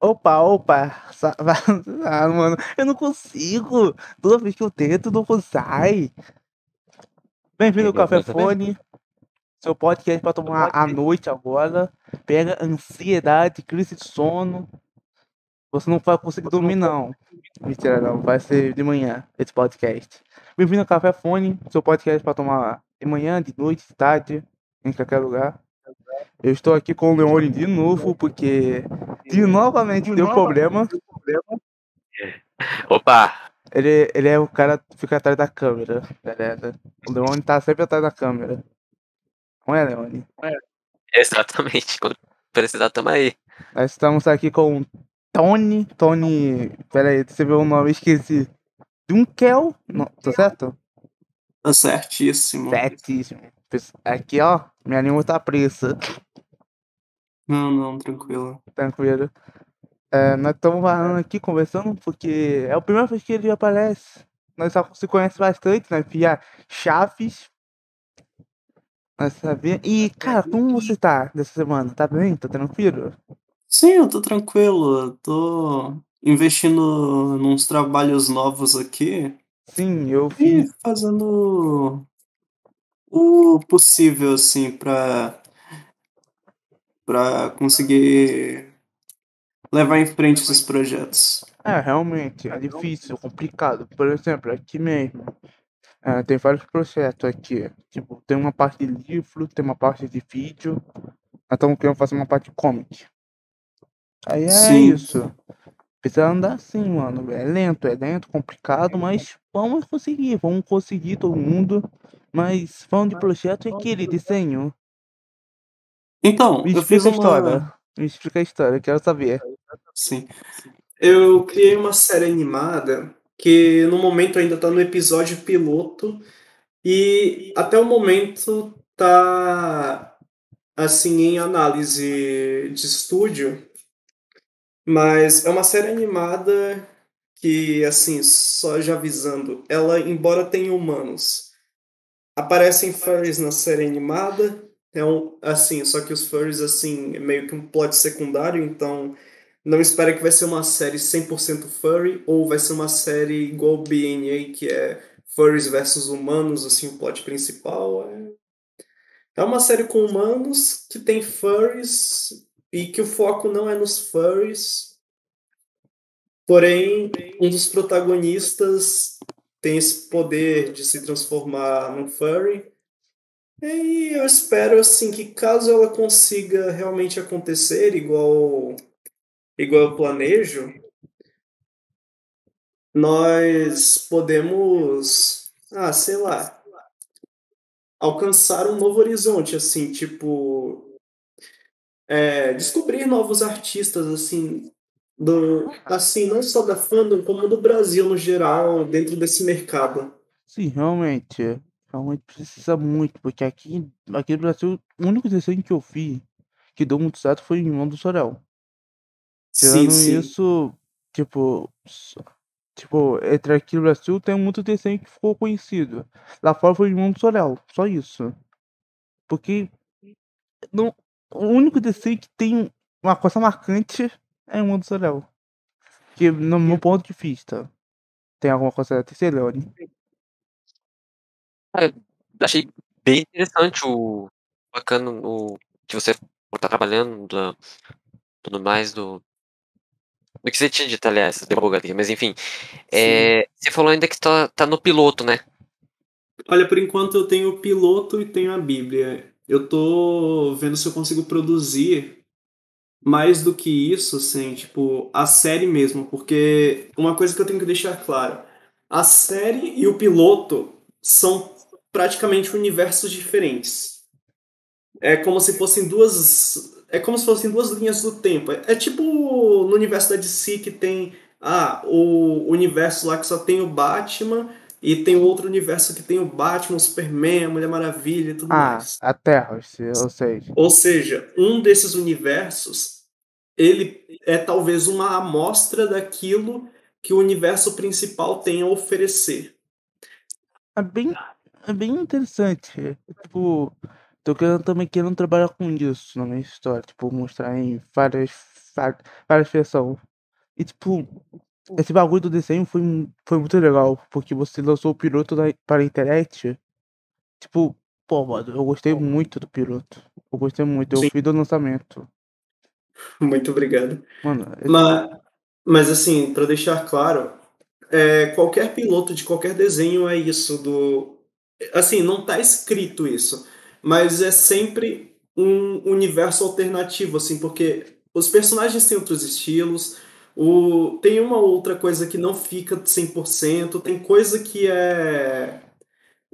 Opa, opa. Ah, mano, eu não consigo. Toda vez que eu tento, não sai. Bem-vindo ao Café Fone. Seu podcast para tomar à noite agora. Pega ansiedade, crise de sono. Você não vai conseguir dormir, não. Mentira, não. Vai ser de manhã esse podcast. Bem-vindo ao Café Fone. Seu podcast para tomar de manhã, de noite, de tarde, em qualquer lugar. Eu estou aqui com o Leone de novo, porque de novamente deu problema. Opa! Ele, ele é o cara que fica atrás da câmera, beleza? O Leone tá sempre atrás da câmera. Não é, Leone? Exatamente. Quando precisar, tamo aí. Nós estamos aqui com Tony. Tony. Pera aí, você viu o nome? Esqueci. Dunkel? Não, tá certo? Tá certíssimo. Certíssimo. Aqui, ó, minha língua tá presa. Não, não, tranquilo. Tranquilo. É, nós estamos falando aqui, conversando, porque é a primeira vez que ele aparece. Nós só se conhece bastante, nós via Chaves. Nós sabia. E, cara, como você tá dessa semana? Tá bem? Tá tranquilo? Sim, eu tô tranquilo. Eu tô investindo nos trabalhos novos aqui. Sim, eu fiz. E fazendo o possível, assim, pra, pra conseguir levar em frente esses projetos. É, realmente, é difícil, complicado. Por exemplo, aqui mesmo, é, tem vários projetos aqui. Tipo, tem uma parte de livro, tem uma parte de vídeo. Nós estamos querendo fazer uma parte de comic. Aí é Sim. isso. Precisa andar assim, mano. É lento, é lento, complicado, mas vamos conseguir. Vamos conseguir todo mundo. Mas falando de projeto, é aquele desenho. Então, Me explica a uma... história. Me explica a história, quero saber. Sim. Eu criei uma série animada que no momento ainda tá no episódio piloto e até o momento tá assim em análise de estúdio, mas é uma série animada que assim, só já avisando, ela embora tenha humanos, aparecem furries na série animada, é um assim, só que os furries assim, é meio que um plot secundário, então não espera que vai ser uma série 100% furry ou vai ser uma série igual BNA, que é furries versus humanos, assim, o plot principal. É, é uma série com humanos que tem furries e que o foco não é nos furries. Porém, um dos protagonistas tem esse poder de se transformar num furry. E eu espero assim que caso ela consiga realmente acontecer igual igual eu planejo, nós podemos, ah, sei lá, alcançar um novo horizonte, assim, tipo, é, descobrir novos artistas, assim, do, assim, não só da fandom, como do Brasil no geral, dentro desse mercado. Sim, realmente. Realmente precisa muito, porque aqui, aqui no Brasil, o único desenho que eu vi que deu muito certo foi em Irmão do Sorel. Sim, Tirando sim. isso, tipo, tipo, entre aqui no Brasil tem muito desenho que ficou conhecido. Lá fora foi Irmão do Sorel, só isso. Porque não, o único desenho que tem uma coisa marcante é Irmão do Sorel. Que no meu ponto de vista. Tem alguma coisa a dizer, Leone? Achei bem interessante o bacana o que você tá trabalhando, da, tudo mais do. Do que você tinha dito, aliás, deu uma mas enfim. É, você falou ainda que tá, tá no piloto, né? Olha, por enquanto eu tenho o piloto e tenho a Bíblia. Eu tô vendo se eu consigo produzir mais do que isso, assim, tipo, a série mesmo, porque uma coisa que eu tenho que deixar claro, a série e o piloto são praticamente universos diferentes. É como se fossem duas, é como se fossem duas linhas do tempo. É, é tipo no universo da DC que tem ah, o universo lá que só tem o Batman e tem outro universo que tem o Batman, o Superman, a Mulher Maravilha e tudo Ah, mais. a Terra, ou seja. Ou seja, um desses universos, ele é talvez uma amostra daquilo que o universo principal tem a oferecer. É bem. é bem interessante. Tipo, tô querendo, também querendo trabalhar com isso na minha história. Tipo, mostrar em várias, va- várias versões. E, tipo, esse bagulho do desenho foi, foi muito legal. Porque você lançou o piloto da, para a internet. Tipo, pô, mano, eu gostei muito do piloto. Eu gostei muito. Eu Sim. fui do lançamento. Muito obrigado. Mano, esse- Mas, mas assim, para deixar claro, é, qualquer piloto de qualquer desenho é isso do. Assim, não tá escrito isso, mas é sempre um universo alternativo, assim, porque os personagens têm outros estilos, o, tem uma outra coisa que não fica 100%, tem coisa que é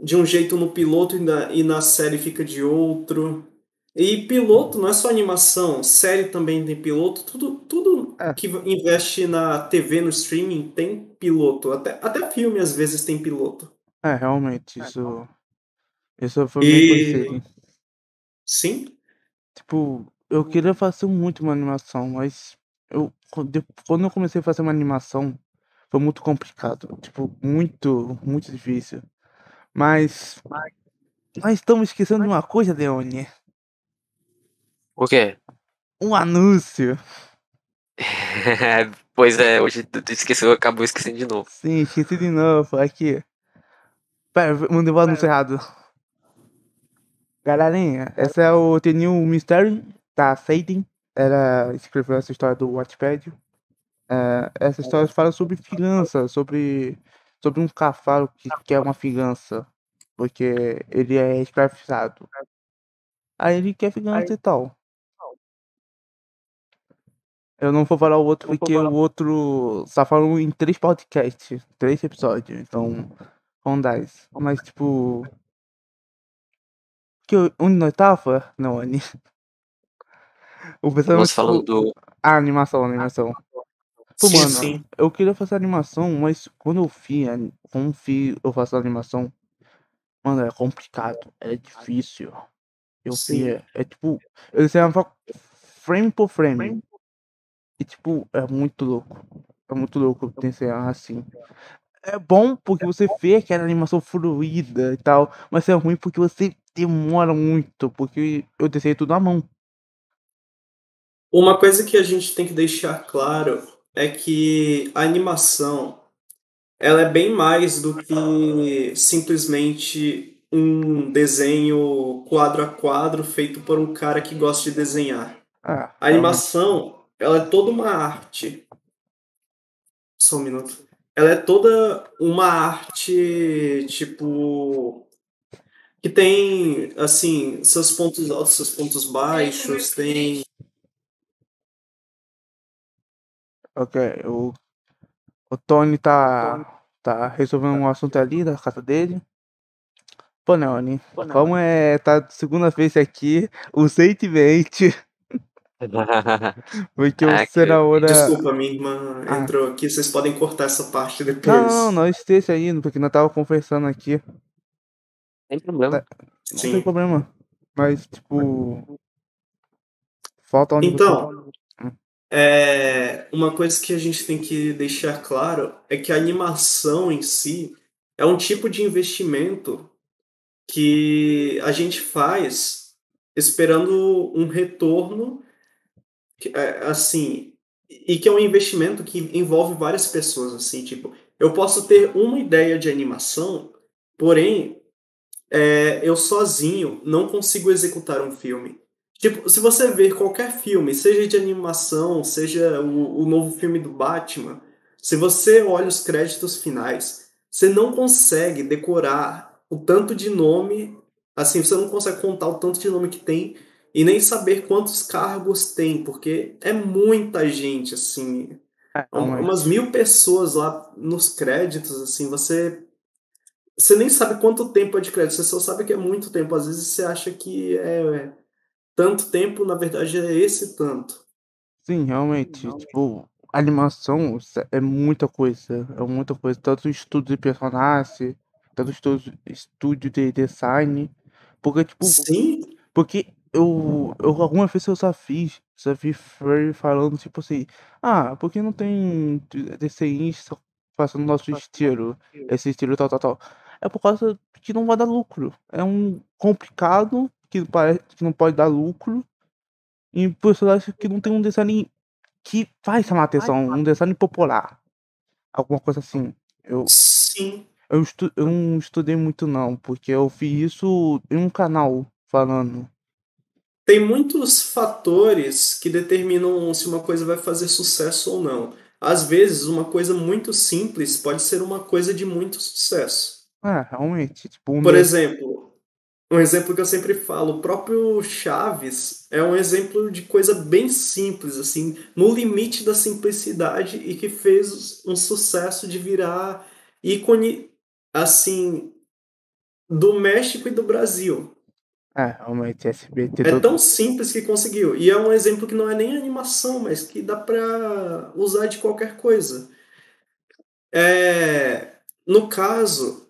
de um jeito no piloto e na, e na série fica de outro. E piloto não é só animação, série também tem piloto, tudo, tudo É. que investe na TV, no streaming, tem piloto. Até, até filme às vezes tem piloto. é, realmente, isso. Isso foi E- bem conhecido. Sim? Tipo, eu queria fazer muito uma animação, mas eu, quando eu comecei a fazer uma animação, foi muito complicado. Tipo, muito, muito difícil. Mas. Nós estamos esquecendo de uma coisa, Leone. O quê? Um anúncio. pois é, hoje esqueceu, acabou esquecendo de novo. Sim, esqueci de novo. Aqui. Pera, mandei o anúncio errado. Galerinha, esse é o The New Mystery da Sadin. Ela escreveu essa história do Wattpad. É, essa história fala sobre fiança, sobre, sobre um cavalo que quer uma fiança. Porque ele é escravizado. Aí ele quer fiança e tal. Eu não vou falar o outro Não porque o outro só falou em três podcasts, três episódios, então com 10. Mas tipo. Que onde nós tava? Não, Ani. O pessoal Nós falando do. Ah, animação, animação. Pô, sim, mano, sim. eu queria fazer animação, mas quando eu fi, ani- como fi, eu faço animação, mano, é complicado, é difícil. Eu Sim. é, é tipo, eu desenhava frame por frame. E tipo, é muito louco. É muito louco desenhar assim. É bom porque você vê aquela animação fluida e tal, mas é ruim porque você demora muito, porque eu desenhei tudo à mão. Uma coisa que a gente tem que deixar claro é que a animação ela é bem mais do que simplesmente um desenho quadro a quadro feito por um cara que gosta de desenhar. Ah, A animação, ela é toda uma arte. Só um minuto. Ela é toda uma arte, tipo. que tem, assim, seus pontos altos, seus pontos baixos, tem. Ok, o, o Tony tá, tá resolvendo um assunto ali da casa dele. Pô, Neone, como é, tá segunda vez aqui, recentemente, porque Ah, o Cenoura... Desculpa, minha irmã Ah. entrou aqui, vocês podem cortar essa parte depois. Não, não, não esteja aí, porque nós tava conversando aqui, Sem problema. não tem problema. Mas, tipo, falta onde Então, Hum. É, uma coisa que a gente tem que deixar claro é que a animação em si é um tipo de investimento que a gente faz esperando um retorno, é, assim, e que é um investimento que envolve várias pessoas, assim, tipo, eu posso ter uma ideia de animação, porém, é, eu sozinho não consigo executar um filme. Tipo, se você ver qualquer filme, seja de animação, seja o, o novo filme do Batman, se você olha os créditos finais, você não consegue decorar o tanto de nome, assim, você não consegue contar o tanto de nome que tem e nem saber quantos cargos tem, porque é muita gente, assim, É, um- realmente. umas mil pessoas lá nos créditos, assim, você. Você nem sabe quanto tempo é de crédito, você só sabe que é muito tempo. Às vezes você acha que é tanto tempo, na verdade é esse tanto. Sim, realmente, tipo, animação é muita coisa, é muita coisa, tanto estudo de personagem, tanto estudo, estúdio de design, porque, tipo, Sim, porque eu, eu alguma vez eu já fiz, já vi Free falando, tipo assim, ah, por que não tem desenhista fazendo nosso estilo, esse estilo tal, tal, tal. é por causa que não vai dar lucro. É um complicado que parece que não pode dar lucro. E personagem que não tem um design que faz chamar atenção, um design popular. Alguma coisa assim. Eu, Sim. eu, estu, eu não estudei muito não, porque eu fiz isso em um canal falando. Tem muitos fatores que determinam se uma coisa vai fazer sucesso ou não. Às vezes, uma coisa muito simples pode ser uma coisa de muito sucesso. É, realmente. Tipo, um Por exemplo, um exemplo que eu sempre falo, o próprio Chaves é um exemplo de coisa bem simples, assim, no limite da simplicidade e que fez um sucesso de virar ícone, assim, do México e do Brasil. É, realmente, SBT É tão simples que conseguiu. E é um exemplo que não é nem animação, mas que dá pra usar de qualquer coisa. É, no caso,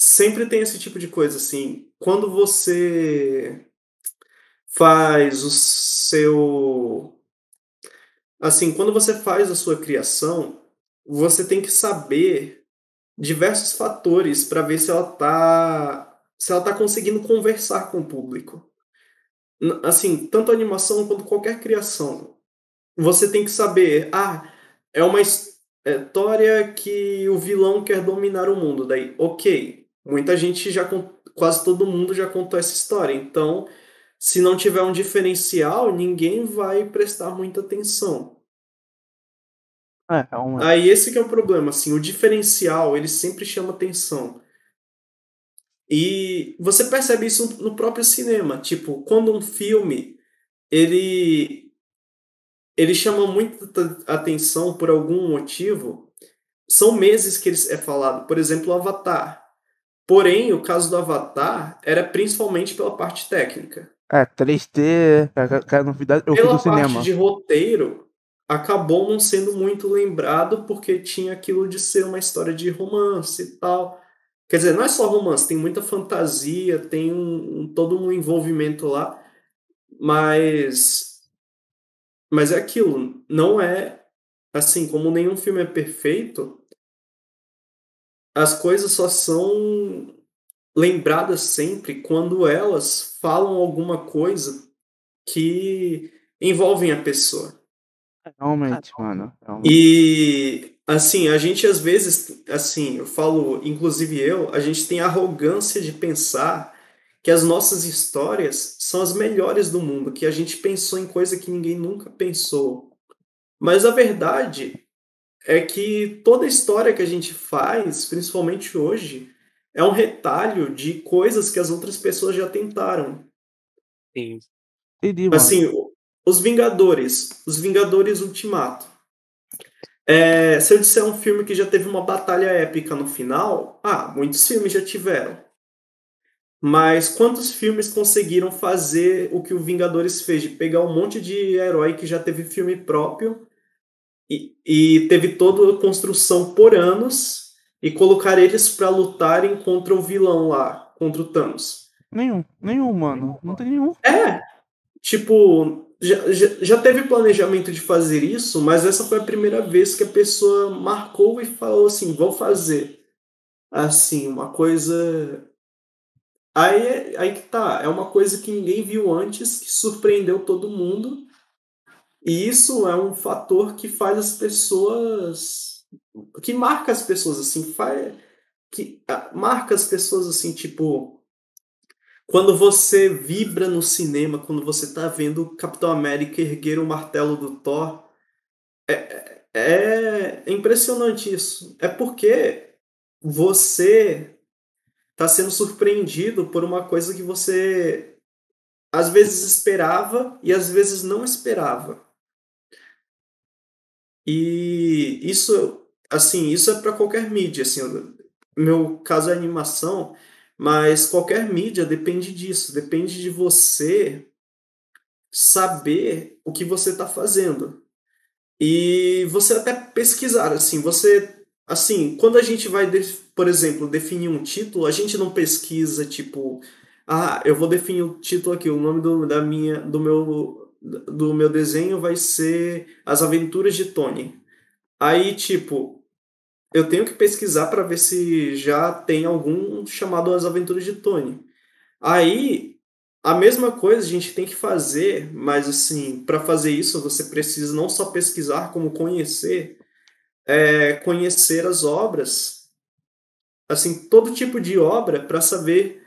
sempre tem esse tipo de coisa assim. Quando você faz o seu. Assim, quando você faz a sua criação, você tem que saber diversos fatores para ver se ela tá se ela tá conseguindo conversar com o público. Assim, tanto animação quanto qualquer criação. Você tem que saber, ah, é uma his- história que o vilão quer dominar o mundo. Daí, ok, muita gente já, quase todo mundo já contou essa história. Então, se não tiver um diferencial, ninguém vai prestar muita atenção. É, realmente. Aí esse que é o problema, assim, o diferencial, ele sempre chama atenção. E você percebe isso no próprio cinema, tipo, quando um filme ele ele chama muita atenção por algum motivo, são meses que ele é falado, por exemplo, Avatar. Porém, o caso do Avatar era principalmente pela parte técnica. É, 3D, que- que é novidade. Eu Pela do cinema. parte de roteiro, acabou não sendo muito lembrado porque tinha aquilo de ser uma história de romance e tal. Quer dizer, não é só romance, tem muita fantasia, tem um, um- todo um envolvimento lá, mas mas é aquilo, não é assim, como nenhum filme é perfeito, as coisas só são lembradas sempre quando elas falam alguma coisa que envolvem a pessoa. Realmente, mano. realmente. E assim, a gente às vezes, assim, eu falo, inclusive eu, a gente tem a arrogância de pensar que as nossas histórias são as melhores do mundo, que a gente pensou em coisa que ninguém nunca pensou. Mas a verdade é que toda história que a gente faz, principalmente hoje, é um retalho de coisas que as outras pessoas já tentaram. Sim. Entendi, mano. Assim, os Vingadores, os Vingadores Ultimato. É, se eu disser um filme que já teve uma batalha épica no final, ah, muitos filmes já tiveram. Mas quantos filmes conseguiram fazer o que o Vingadores fez, de pegar um monte de herói que já teve filme próprio e, e teve toda a construção por anos e colocar eles pra lutarem contra o vilão lá, contra o Thanos? Nenhum, nenhum, mano. Não tem nenhum. É, tipo, já, já, já teve planejamento de fazer isso, mas essa foi a primeira vez que a pessoa marcou e falou assim, vou fazer. Assim, uma coisa. Aí, é- aí que tá, é uma coisa que ninguém viu antes, que surpreendeu todo mundo. E isso é um fator que faz as pessoas. que marca as pessoas, assim, faz. que ah, marca as pessoas assim, tipo. Quando você vibra no cinema, quando você tá vendo Capitão América erguer o martelo do Thor, é, é, é impressionante isso. É porque você tá sendo surpreendido por uma coisa que você às vezes esperava e às vezes não esperava. E isso, assim, isso é para qualquer mídia, assim, eu- meu caso é animação, mas qualquer mídia depende disso, depende de você saber o que você está fazendo. E você até pesquisar, assim, você, assim, quando a gente vai, por exemplo, definir um título, a gente não pesquisa, tipo, ah, eu vou definir o título aqui, o nome do, da minha, do meu, do meu desenho vai ser As Aventuras de Tony. Aí, tipo, eu tenho que pesquisar para ver se já tem algum chamado As Aventuras de Tony. Aí, a mesma coisa a gente tem que fazer, mas assim, para fazer isso você precisa não só pesquisar, como conhecer, é, conhecer as obras, assim, todo tipo de obra para saber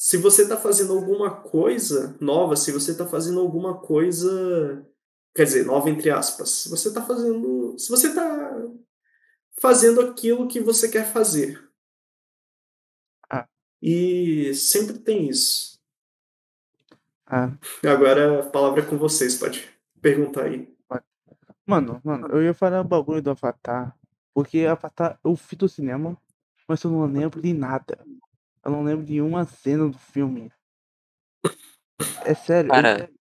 se você está fazendo alguma coisa nova, se você está fazendo alguma coisa, quer dizer, nova entre aspas, se você está fazendo, se você está fazendo aquilo que você quer fazer. Ah. E sempre tem isso. Ah. Agora a palavra é com vocês, pode perguntar aí. Mano, mano, eu ia falar o bagulho do Avatar, porque Avatar eu fui do cinema, mas eu não lembro de nada. Eu não lembro de uma cena do filme. É sério. Cara, eu...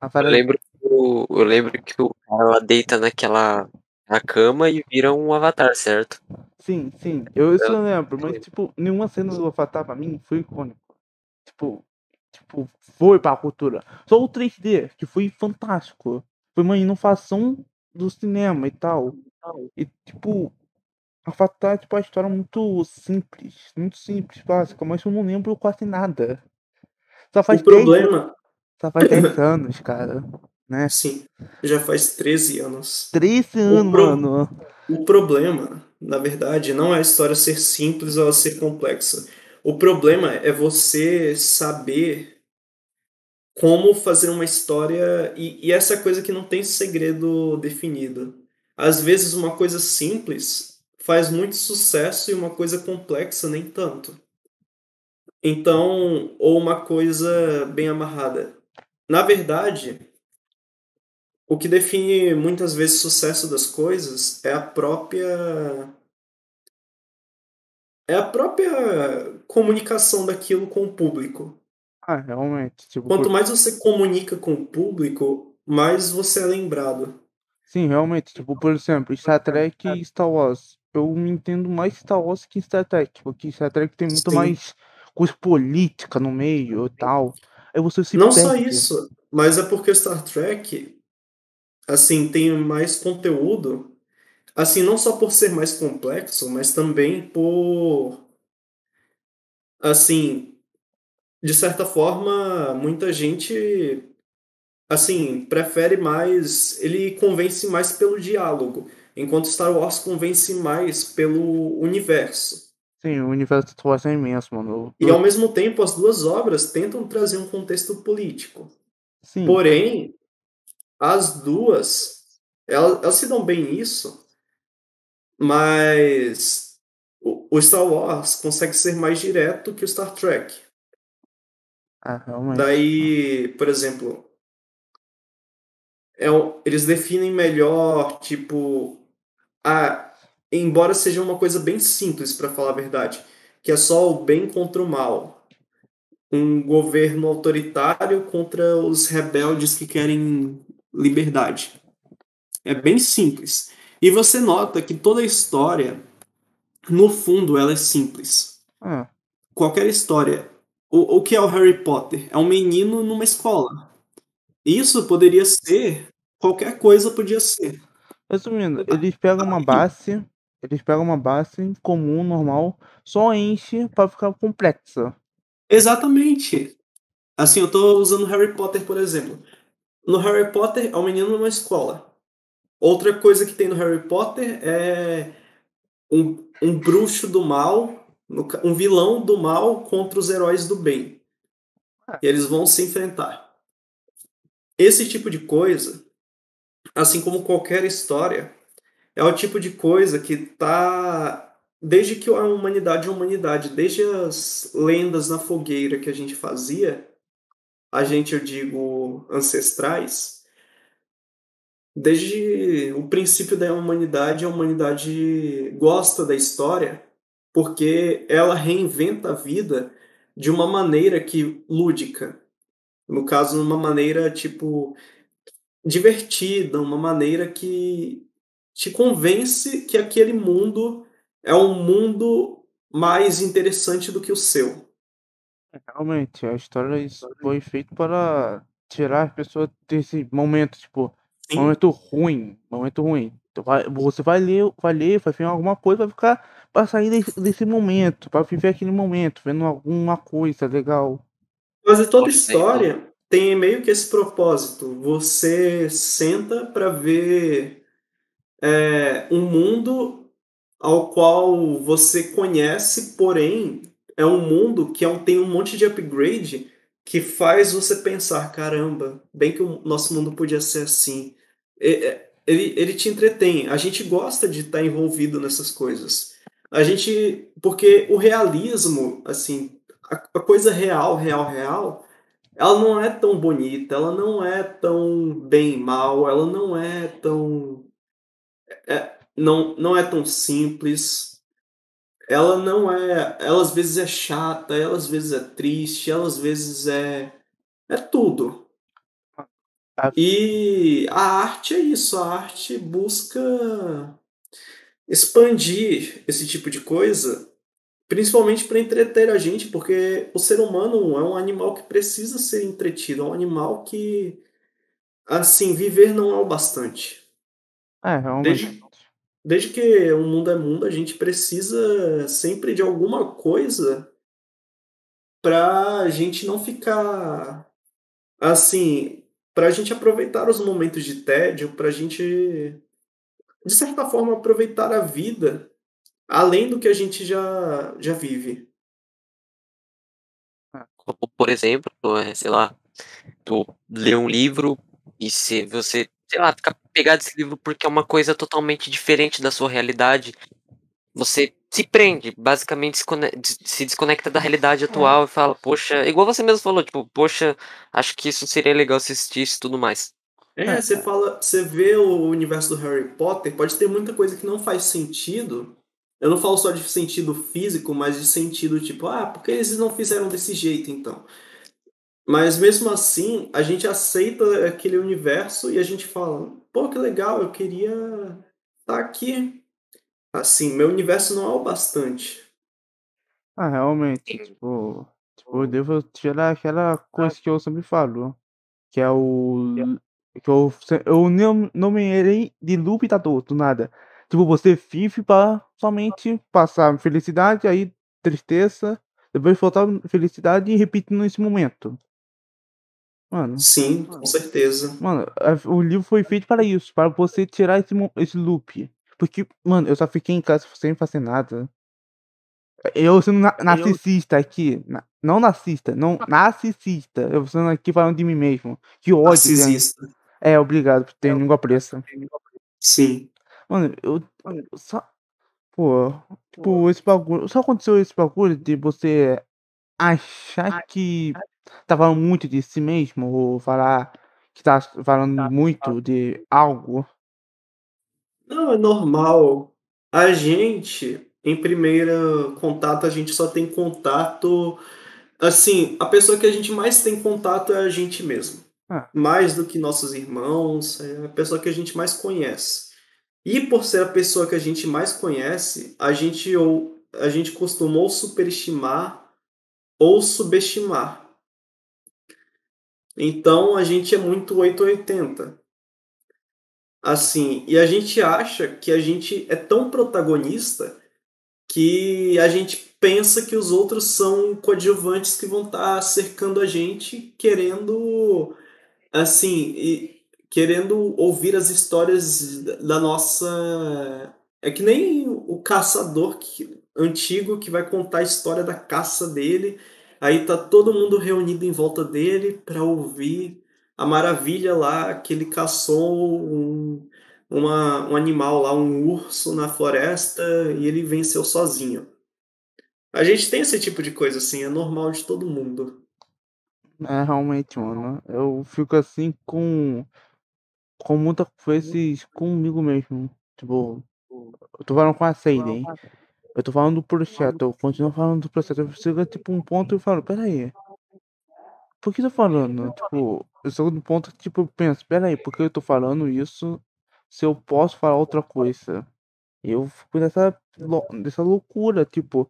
Ah, eu aí. lembro, que o- eu lembro que o cara ela deita naquela na cama e vira um avatar, certo? Sim, sim, eu isso eu lembro, mas tipo, nenhuma cena do Avatar pra mim foi icônico. Tipo, tipo, foi pra cultura. Só o 3D, que foi fantástico. Foi uma inovação do cinema e tal. E tipo, É tipo a história muito simples, muito simples, básica, mas eu não lembro quase nada. Só faz O 10 problema, Só faz 10 anos, cara. Né? sim, já faz 13 anos. 13 anos, pro- mano. O problema, na verdade, não é a história ser simples ou ser complexa. O problema é você saber como fazer uma história e, e essa coisa que não tem segredo definido. Às vezes uma coisa simples faz muito sucesso e uma coisa complexa nem tanto. Então, ou uma coisa bem amarrada. Na verdade, o que define muitas vezes o sucesso das coisas é a própria é a própria comunicação daquilo com o público. Ah, realmente. Tipo, Quanto mais você comunica com o público, mais você é lembrado. Sim, realmente. Tipo, por exemplo, Star Trek e Star Wars. Eu me entendo mais Star Wars que Star Trek. Porque Star Trek tem muito Sim. mais coisa política no meio e tal. Aí você se Não só perde. isso, mas é porque o Star Trek assim tem mais conteúdo, assim não só por ser mais complexo, mas também por assim, de certa forma, muita gente assim, prefere mais, ele convence mais pelo diálogo, enquanto Star Wars convence mais pelo universo. Sim, o universo de Star Wars é imenso, mano. E ao mesmo tempo, as duas obras tentam trazer um contexto político. Sim, Porém, as duas, elas, elas se dão bem nisso, mas o, o Star Wars consegue ser mais direto que o Star Trek. ah, realmente. Daí, por exemplo, é, eles definem melhor, tipo, a, embora seja uma coisa bem simples, para falar a verdade, que é só o bem contra o mal. Um governo autoritário contra os rebeldes que querem liberdade. É bem simples. E você nota que toda a história, no fundo, ela é simples Ah, qualquer história. O, o que é o Harry Potter? É um menino numa escola. Isso poderia ser. Qualquer coisa podia ser. Resumindo, eles pegam uma base. Eles pegam uma base comum, normal, só enche pra ficar complexa. Exatamente. Assim, eu tô usando Harry Potter, por exemplo. No Harry Potter é um menino numa escola. Outra coisa que tem no Harry Potter é um, um bruxo do mal, um vilão do mal contra os heróis do bem. E eles vão se enfrentar. Esse tipo de coisa, assim como qualquer história, é o tipo de coisa que tá desde que a humanidade é humanidade, desde as lendas na fogueira que a gente fazia, a gente eu digo ancestrais, desde o princípio da humanidade, a humanidade gosta da história porque ela reinventa a vida de uma maneira que lúdica. No caso, numa maneira tipo divertida, uma maneira que te convence que aquele mundo é um mundo mais interessante do que o seu. Realmente, a história isso foi feita para tirar as pessoas desse momento, tipo, Sim, momento ruim, momento ruim. Vai, você vai ler, vai ler, vai ver alguma coisa, vai ficar para sair desse, desse momento, para viver aquele momento, vendo alguma coisa legal. Quase toda história tem meio que esse propósito. Você senta para ver é, um mundo ao qual você conhece, porém é um mundo que é um, tem um monte de upgrade que faz você pensar, caramba, bem que o nosso mundo podia ser assim. É, ele, ele te entretém. A gente gosta de estar envolvido nessas coisas. A gente. Porque o realismo, assim, a, a coisa real, real, real, ela não é tão bonita, ela não é tão bem mal, ela não é tão. É, não, não é tão simples. Ela não é. Ela às vezes é chata, ela às vezes é triste, ela às vezes é. É tudo. E a arte é isso, a arte busca expandir esse tipo de coisa, principalmente para entreter a gente, porque o ser humano é um animal que precisa ser entretido, é um animal que, assim, viver não é o bastante. É, realmente. Desde, desde que o mundo é mundo, a gente precisa sempre de alguma coisa para a gente não ficar assim para a gente aproveitar os momentos de tédio, para a gente, de certa forma, aproveitar a vida além do que a gente já, já vive. Por exemplo, é, sei lá, tu lê um livro e se você, sei lá, fica pegado esse livro porque é uma coisa totalmente diferente da sua realidade, você se prende, basicamente se desconecta da realidade é. atual e fala, poxa, igual você mesmo falou, tipo, poxa, acho que isso seria legal se existisse e tudo mais. É, é, você fala, você vê o universo do Harry Potter, pode ter muita coisa que não faz sentido. Eu não falo só de sentido físico, mas de sentido tipo, ah, por que eles não fizeram desse jeito então? Mas mesmo assim, a gente aceita aquele universo e a gente fala, pô, que legal, eu queria estar tá aqui Assim, meu universo não é o bastante. Ah, realmente, tipo, tipo, eu devo tirar aquela coisa que eu sempre falo, que é o. que eu, eu não nomeei de loop da dor, do nada. Tipo, você vive pra somente passar felicidade, aí tristeza, depois voltar felicidade e repetindo nesse momento. Mano. Sim, com certeza. Mano, o livro foi feito para isso, para você tirar esse, esse loop. Porque, mano, eu só fiquei em casa sem fazer nada. Eu sendo na narcisista aqui. Na, não narcisista, não narcisista. Eu sendo aqui falando de mim mesmo. Que ódio. Narcisista. É, obrigado por ter é, língua presa. Sim. Mano, eu, eu só. Pô, tipo, esse bagulho. Só aconteceu esse bagulho de você achar que tá falando muito de si mesmo, ou falar que tá falando tá, muito de algo. Não, é normal. A gente, em primeiro contato, a gente só tem contato. Assim, a pessoa que a gente mais tem contato é a gente mesmo. Ah. Mais do que nossos irmãos, é a pessoa que a gente mais conhece. E por ser a pessoa que a gente mais conhece, a gente ou a gente costumou superestimar ou subestimar. Então a gente é muito 880. Assim, e a gente acha que a gente é tão protagonista que a gente pensa que os outros são coadjuvantes que vão estar tá cercando a gente, querendo assim, e, querendo ouvir as histórias da nossa é que nem o caçador que, antigo que vai contar a história da caça dele, aí tá todo mundo reunido em volta dele para ouvir a maravilha lá que ele caçou um, uma, um animal lá, um urso na floresta e ele venceu sozinho. A gente tem esse tipo de coisa assim, é normal de todo mundo. É, realmente, mano. Eu fico assim com. Com muita vezes comigo mesmo. Tipo, eu tô falando com a Seiden. Eu tô falando do projeto, eu continuo falando do projeto. Eu chego tipo um ponto e falo, peraí. Por que eu tô falando? Tipo, eu sou do ponto que, tipo, eu penso, peraí, por que eu tô falando isso se eu posso falar outra coisa? Eu fico nessa, nessa loucura, tipo,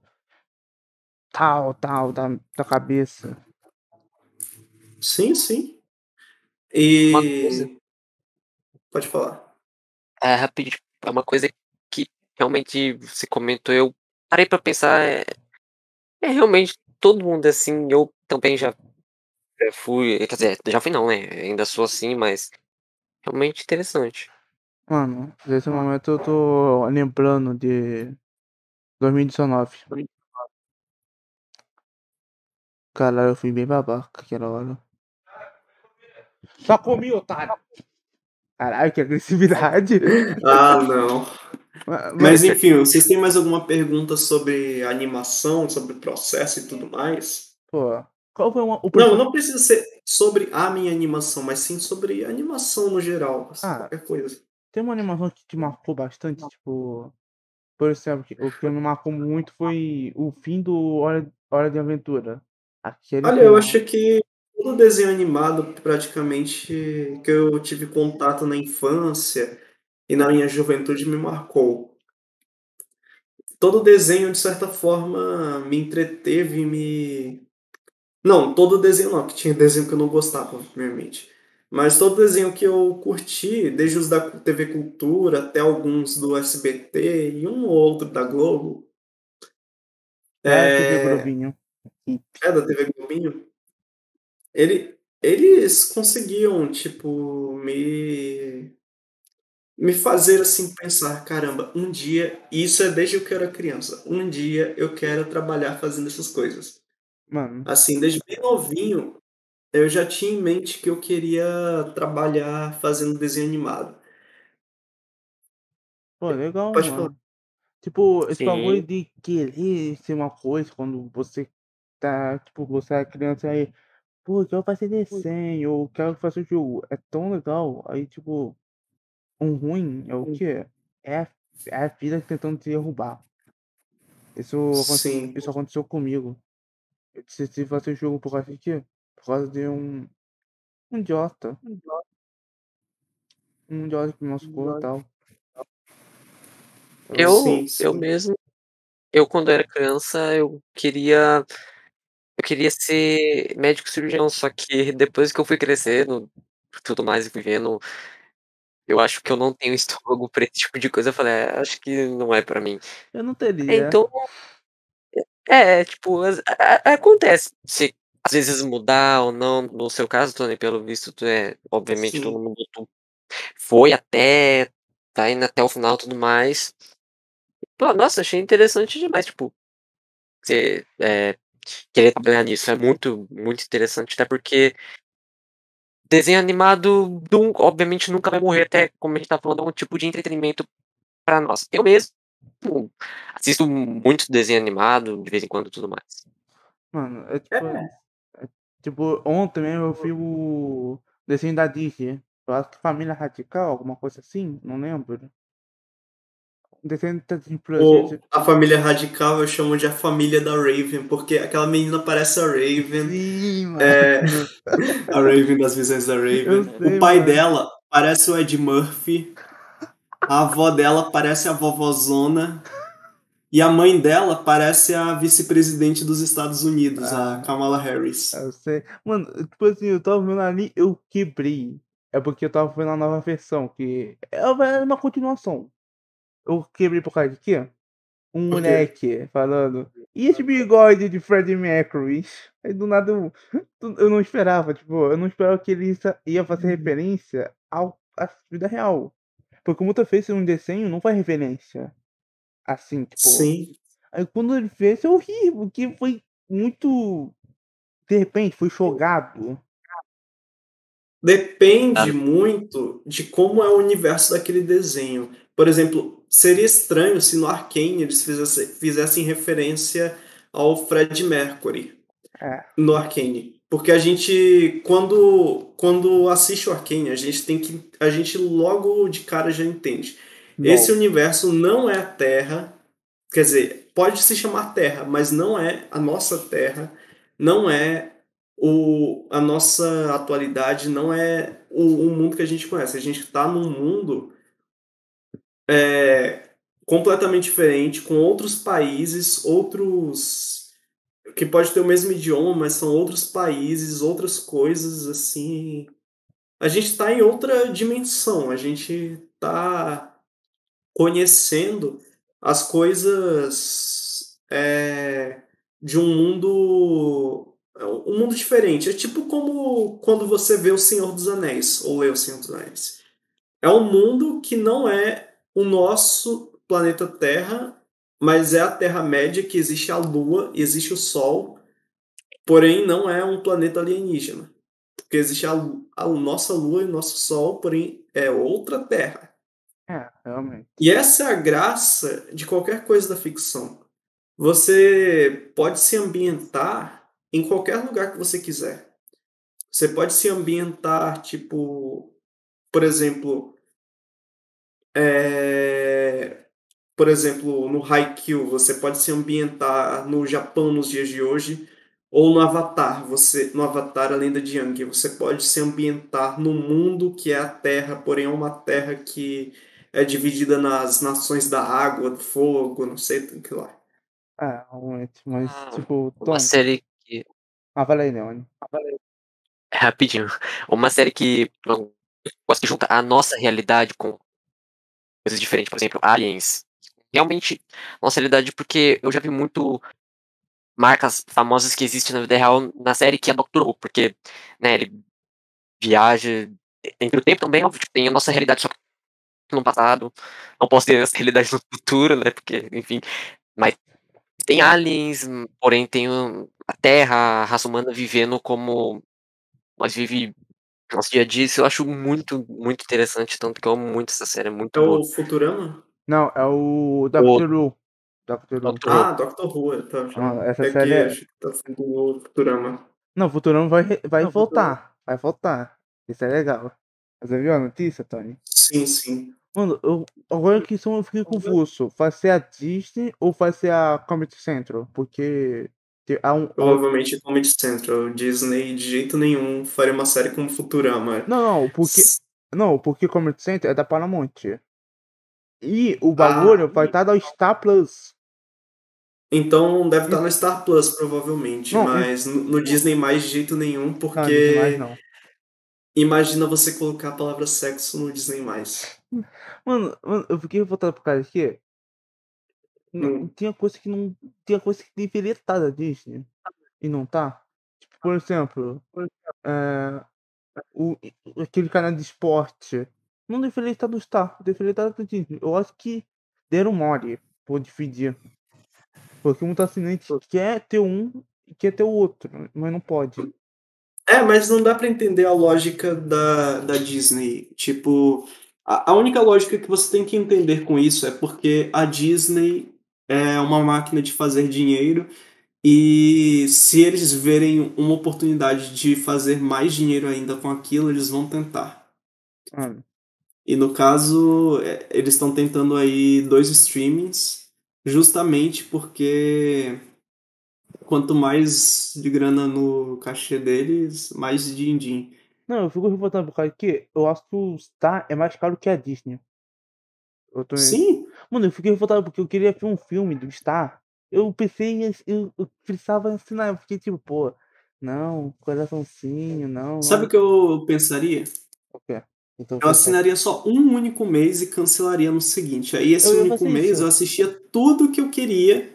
tal, tal, da, da cabeça. Sim, sim. E. Pode falar. É, rapidinho. é uma coisa que realmente você comentou, eu parei pra pensar, é é realmente todo mundo assim, eu também já já fui quer dizer, já fui não, né, ainda sou assim, mas realmente interessante. Mano, nesse momento eu tô lembrando de 2019. Caralho, eu fui bem babaca aquela hora. Só comi, otário! Caralho, que agressividade! Ah, não. Mas enfim, vocês têm mais alguma pergunta sobre animação, sobre processo e tudo mais? Pô, qual foi uma, o Não, não precisa ser sobre a minha animação, mas sim sobre animação no geral, assim, Ah. qualquer coisa. Tem uma animação que te marcou bastante, tipo. Por exemplo, o que me marcou muito foi o fim do Hora, Hora de Aventura. Aquele Olha, eu acho que todo desenho animado, praticamente, que eu tive contato na infância e na minha juventude me marcou. Todo desenho, de certa forma, me entreteve e me. Não, todo desenho não, que tinha desenho que eu não gostava, obviamente. Mas todo desenho que eu curti, desde os da TV Cultura até alguns do SBT e um ou outro da Globo. É, TV É, Globinho. é da TV Globinho. Ele, eles conseguiam, tipo, me me fazer assim pensar, caramba, um dia, e isso é desde que eu era criança, um dia eu quero trabalhar fazendo essas coisas. Mano, Assim, desde bem novinho, eu já tinha em mente que eu queria trabalhar fazendo desenho animado. pô, legal, Pode mano. falar. Tipo, esse Sim. bagulho de querer ser uma coisa quando você tá, tipo, você é criança aí, pô, eu quero fazer desenho, ou quero fazer jogo. É tão legal. Aí, tipo, um ruim é o quê? É a, é a vida tentando te derrubar. Isso, aconte- Sim. isso aconteceu comigo. Eu decidi fazer jogo por causa de quê? Por causa de um, um idiota. Um idiota que me machucou e tal. Eu Sim, eu sim. mesmo eu quando era criança, eu queria eu queria ser médico cirurgião, só que depois que eu fui crescendo, tudo mais, e fui vendo eu acho que eu não tenho estômago pra esse tipo de coisa, eu falei: "É, acho que não é pra mim". Eu não É, teria. então é, tipo, a a acontece, se às vezes mudar ou não, no seu caso, Tony, pelo visto tu é obviamente todo Sim. mundo tu foi até tá indo até o final e tudo mais. Pô, nossa, achei interessante demais, tipo, você, eh, querer trabalhar nisso, é muito, muito interessante, até porque desenho animado obviamente nunca vai morrer, até como a gente tá falando, é um tipo de entretenimento pra nós. Eu mesmo assisto muito desenho animado, de vez em quando e tudo mais. Mano, é tipo. É. é tipo, ontem mesmo eu vi o desenho da Disney. Eu acho que Família Radical, alguma coisa assim, não lembro. Desenho da Disney Plus. O, gente. a família radical eu chamo de a família da Raven, porque aquela menina parece a Raven. Sim, mano. É, a Raven das visões da Raven. Sei, o pai mano. dela parece o Ed Murphy. A avó dela parece a vovozona. E a mãe dela parece a vice-presidente dos Estados Unidos, a Kamala Harris. Eu sei. Mano, tipo assim, eu tava vendo ali, eu quebrei. É porque eu tava vendo a nova versão, que é uma continuação. Eu quebrei por causa de quê? Um moleque falando. E esse bigode de Freddie Mercury? Aí do nada eu, eu não esperava, tipo, eu não esperava que ele ia- fazer referência ao, à vida real. Porque muitas vezes um desenho não faz referência. Assim, tipo. Sim. Aí quando ele fez, eu ri, porque foi muito. De repente, foi jogado. Depende Ah. muito de como é o universo daquele desenho. Por exemplo, seria estranho se no Arcane eles fizessem, fizessem referência ao Fred Mercury É. no Arcane. Porque a gente, quando, quando assiste o Arcane, a gente tem que. A gente logo de cara já entende. Esse Não. universo não é a Terra. Quer dizer, pode se chamar Terra, mas não é a nossa Terra. Não é o, a nossa atualidade, não é o, o mundo que a gente conhece. A gente está num mundo é, completamente diferente, com outros países, outros. que pode ter o mesmo idioma, mas são outros países, outras coisas, assim. A gente está em outra dimensão, a gente está conhecendo as coisas é, de um mundo um mundo diferente. É tipo como quando você vê o Senhor dos Anéis ou lê o Senhor dos Anéis. É um mundo que não é o nosso planeta Terra, mas é a Terra-média que existe a Lua, existe o Sol, porém não é um planeta alienígena. Porque existe a, a nossa Lua e o nosso Sol, porém é outra Terra. É, realmente. E essa é a graça de qualquer coisa da ficção. Você pode se ambientar em qualquer lugar que você quiser. Você pode se ambientar, tipo, por exemplo, é, por exemplo, no Haikyuu, você pode se ambientar no Japão nos dias de hoje, ou no Avatar, você no Avatar a Lenda de Aang, você pode se ambientar no mundo que é a Terra, porém é uma Terra que é dividida nas nações da água, do fogo, não sei o que lá. É, realmente, mas Ah, tipo, Tom. Uma série que. Ah, lá, Leone. Rapidinho. Uma série que eu gosto que junta a nossa realidade com coisas diferentes. Por exemplo, Aliens. Realmente, nossa realidade, porque eu já vi muito marcas famosas que existem na vida real na série, que é Doctor Who, porque, né, ele viaja entre o tempo também, óbvio, tem a nossa realidade só no passado, não posso ter essa realidade no futuro, né, porque, enfim, mas tem aliens, porém tem a Terra, a raça humana vivendo como nós vive nosso dia a dia, isso eu acho muito, muito interessante, tanto que eu amo muito essa série, é muito É boa. o Futurama? Não, é o Doctor Who. Doctor Who. Ah, Doctor Who, tá. Ah, essa é série que é- acho que tá sendo o Futurama. Não, Futurama vai, vai Não, voltar. Vai voltar. Isso é legal. Você viu a notícia, Tony? Sim, sim. Mano, eu, agora que são eu fiquei confuso. Vai ser a Disney ou vai ser a Comedy Central? Porque há um. Provavelmente Comedy Central. Disney de jeito nenhum faria uma série como Futurama. Não, não, porque. Não, porque Comedy Central é da Paramount. E o bagulho vai estar da Star Plus. Então deve estar no Star Plus, provavelmente. Não, mas no, no Disney mais de jeito nenhum, Não, não porque mais não. imagina você colocar a palavra sexo no Disney mais. Mano, mano, eu fiquei revoltado por causa que. Não, Hum. tinha coisa que não. Tinha coisa que deveria estar da Disney. E não tá. Tipo, por exemplo. é, o, aquele canal de esporte. Não deveria estar do Star. Deveria estar da Disney. Eu acho que deram mole por dividir. Porque muito assinante quer ter um e quer ter o outro. Mas não pode. É, mas não dá pra entender a lógica da, da Disney. Tipo, a, a única lógica que você tem que entender com isso é porque a Disney é uma máquina de fazer dinheiro e se eles verem uma oportunidade de fazer mais dinheiro ainda com aquilo, eles vão tentar. Mano, E no caso, é, eles estão tentando aí dois streamings, justamente porque quanto mais de grana no cachê deles, mais din-din. Não, eu fico revoltado por causa que eu acho que o Star é mais caro que a Disney. Eu tô... Sim, Mano, eu fiquei revoltado porque eu queria ver um filme do Star. Eu pensei, eu, eu precisava assinar. Eu fiquei tipo, pô, não, coraçãozinho, não. sabe o que eu pensaria? O quê? Eu, assinaria só um único mês e cancelaria no seguinte. Aí esse único mês isso. eu assistia tudo que eu queria,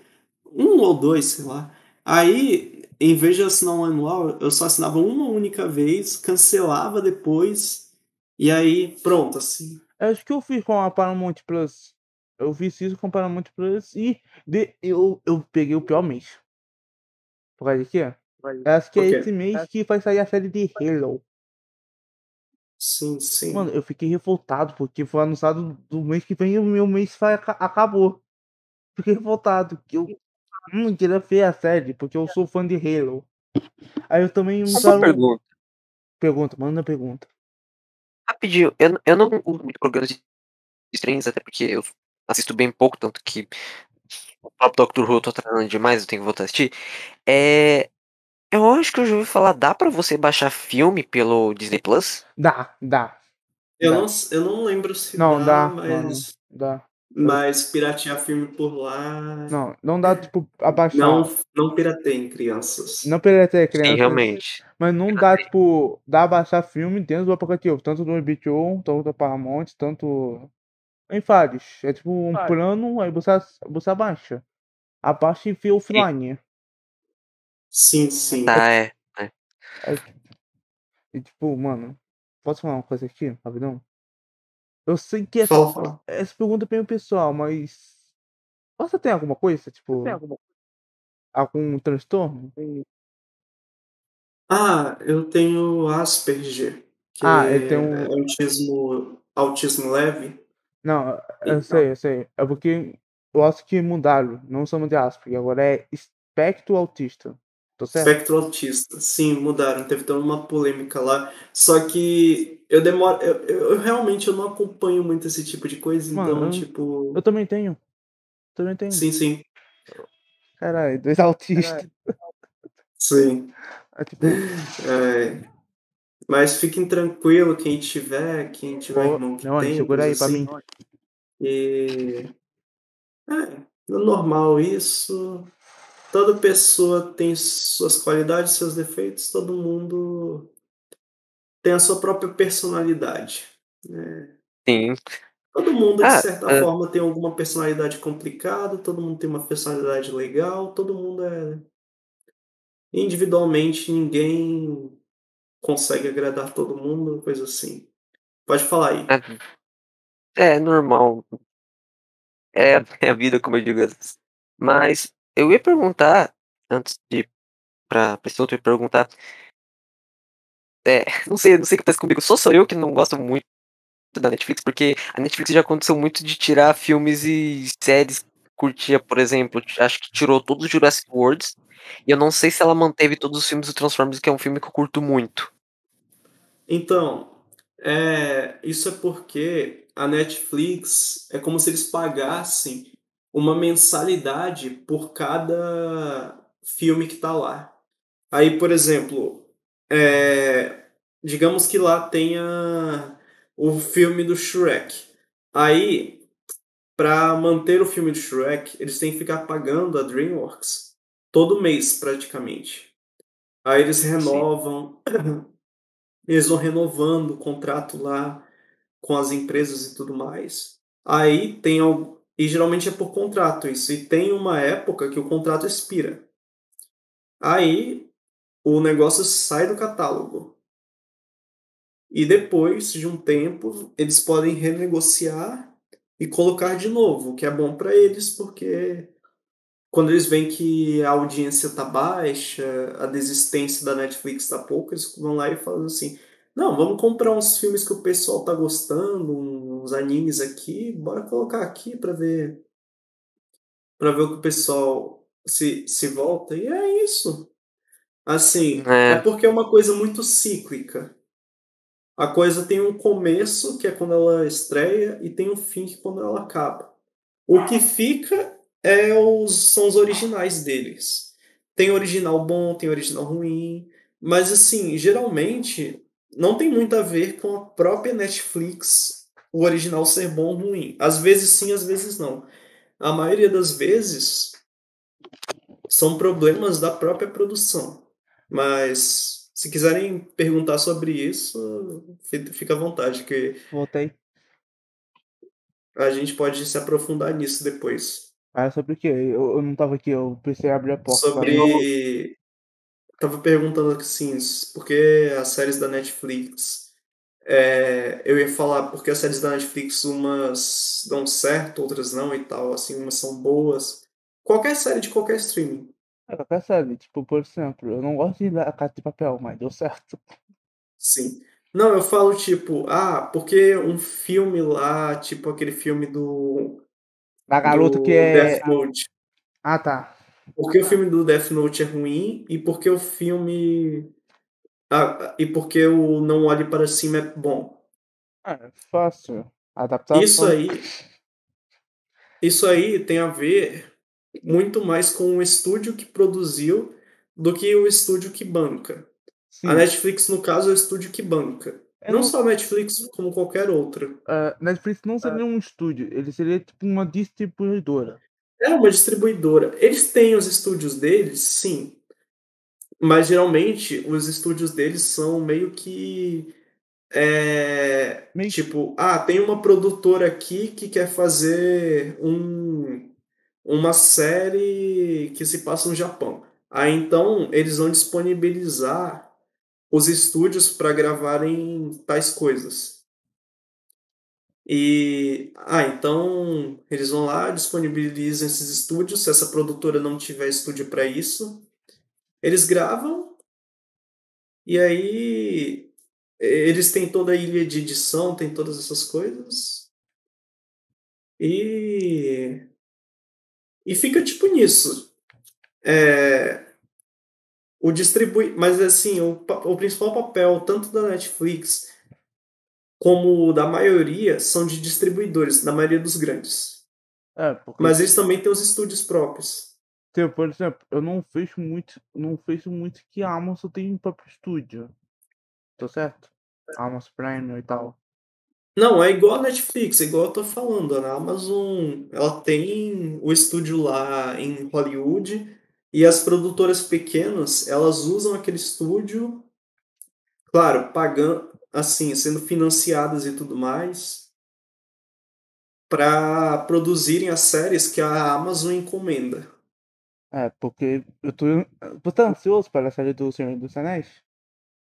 um ou dois, sei lá. Aí, em vez de assinar um anual, eu só assinava uma única vez, cancelava depois, e aí pronto, assim. Eu acho que eu fiz com a Paramount Plus. Eu fiz isso com a Paramount Plus e de- eu, eu peguei o pior mês. Por causa de quê? Acho que é esse mês que vai sair a série de Halo. Sim, sim. Mano, eu fiquei revoltado porque foi anunciado do mês que vem e o meu mês vai, aca- acabou. Fiquei revoltado que eu não queria ver a série porque eu sou fã de Halo. Aí eu também Só uma pergunta. Pergunta, manda pergunta. Rapidinho, eu, eu não uso muito programas de streams, até porque eu assisto bem pouco, tanto que o próprio Doctor Who eu tô tratando demais, eu tenho que voltar a assistir. É, eu acho que eu já ouvi falar, dá pra você baixar filme pelo Disney Plus? Dá, dá, Eu dá. não, eu não lembro se Não, dá, dá, mas, dá. Mas piratear filme por lá. Não, não dá tipo abaixar. Não, não pirateiem, crianças. Não pirateia Sim, criança. realmente. Mas não dá, tipo, dá baixar filme dentro do aplicativo, tanto do HBO, tanto da Paramount, tanto em vários. É tipo um plano, aí você, você abaixa. Abaixa e vê offline. Sim, sim. Tá, é. é. É, e tipo, mano, posso falar uma coisa aqui, rapidão? Eu sei que essa, essa pergunta é bem pessoal, mas. Você tem alguma coisa? Tipo. Algum transtorno? Ah, eu tenho Asperger, Ah, é eu tenho- autismo, autismo leve. Não, eu Então. sei, eu sei. É porque eu acho que mudaram. Não chama de Asperger, agora é espectro autista. Tô certo? Espectro autista. Sim, mudaram. Teve toda uma polêmica lá. Só que eu demoro. Eu, eu- eu realmente eu não acompanho muito esse tipo de coisa, Mano, então, eu- tipo. Eu também tenho. Também tenho. Sim, sim. Caralho, dois autistas. Sim. É tipo, É, Mas fiquem tranquilo, quem tiver, quem tiver Pô, irmão que não, tem, segura aí coisa pra assim. mim. E é, é normal isso. Toda pessoa tem suas qualidades, seus defeitos, todo mundo tem a sua própria personalidade. né? Sim. Todo mundo, de Ah, certa ah. forma, tem alguma personalidade complicada, todo mundo tem uma personalidade legal, todo mundo é. Individualmente, ninguém consegue agradar todo mundo, coisa assim. Pode falar aí. É, é normal. É, é a vida, como eu digo. Mas eu ia perguntar, antes de pra, eu ia perguntar. É, não sei, não sei o que acontece comigo. Só sou eu que não gosto muito da Netflix, porque a Netflix já aconteceu muito de tirar filmes e séries que curtia, por exemplo. Acho que tirou todos os Jurassic Worlds. E eu não sei se ela manteve todos os filmes do Transformers, que é um filme que eu curto muito. Então, é, isso é porque a Netflix é como se eles pagassem uma mensalidade por cada filme que tá lá. Aí, por exemplo, é, digamos que lá tenha o filme do Shrek. Aí, para manter o filme do Shrek, eles têm que ficar pagando a DreamWorks todo mês, praticamente. Aí eles renovam, eles vão renovando o contrato lá com as empresas e tudo mais. Aí tem. E geralmente é por contrato isso. E tem uma época que o contrato expira. Aí o negócio sai do catálogo. E depois de um tempo, eles podem renegociar e colocar de novo, o que é bom para eles, porque quando eles veem que a audiência tá baixa, a desistência da Netflix tá pouca, eles vão lá e falam assim: não, vamos comprar uns filmes que o pessoal tá gostando, uns animes aqui, bora colocar aqui para ver para ver o que o pessoal se, se volta. E é isso. Assim, É. é porque é uma coisa muito cíclica. A coisa tem um começo, que é quando ela estreia, e tem um fim, que é quando ela acaba. O que fica é os, são os originais deles. Tem original bom, tem original ruim, mas assim, geralmente não tem muito a ver com a própria Netflix o original ser bom ou ruim. Às vezes sim, às vezes não. A maioria das vezes são problemas da própria produção. Mas se quiserem perguntar sobre isso, fi- fica à vontade, que Voltei. a gente pode se aprofundar nisso depois. Ah, sobre o quê? Eu, eu não tava aqui, eu precisei abrir a porta. Sobre. Tava perguntando assim, por que as séries da Netflix. é, eu ia falar porque as séries da Netflix umas dão certo, outras não e tal, assim, umas são boas. Qualquer série de qualquer streaming. É, qualquer série. Tipo, por exemplo, eu não gosto de La Casa de Papel, mas deu certo. Sim. Não, eu falo tipo, ah, porque um filme lá, tipo aquele filme do, Da garota do que é. Death Note. Ah, tá. Porque o filme do Death Note é ruim e porque o filme. Ah, e porque o Não Olhe Para Cima é bom. É, fácil. Adaptação. Isso aí. Isso aí tem a ver muito mais com o estúdio que produziu do que o estúdio que banca. Sim. A Netflix, no caso, é o estúdio que banca. Eu Não só a Netflix, como qualquer outra. Ah, Netflix não seria um estúdio, ele seria tipo uma distribuidora. É uma distribuidora. Eles têm os estúdios deles, sim. Mas geralmente os estúdios deles são meio que é tipo, ah, tem uma produtora aqui que quer fazer um, uma série que se passa no Japão. Aí então eles vão disponibilizar os estúdios para gravarem tais coisas. E ah, então eles vão lá, disponibilizam esses estúdios. Se essa produtora não tiver estúdio para isso, eles gravam. E aí eles têm toda a ilha de edição, tem todas essas coisas. E e fica tipo nisso. É, o distribui, mas assim, o, o principal papel tanto da Netflix como da maioria são de distribuidores, da maioria dos grandes. É, porque... Mas eles também têm os estúdios próprios. Tipo, por exemplo, eu não vejo muito, não vejo muito que a Amazon tem um próprio estúdio. Tô certo? Amazon Prime e tal. Não, é igual a Netflix, é igual eu tô falando. A Amazon, ela tem o estúdio lá em Hollywood e as produtoras pequenas, elas usam aquele estúdio, claro, pagando, assim, sendo financiadas e tudo mais, para produzirem as séries que a Amazon encomenda. É, porque eu tô. Você tá ansioso para a série do Senhor dos Anéis?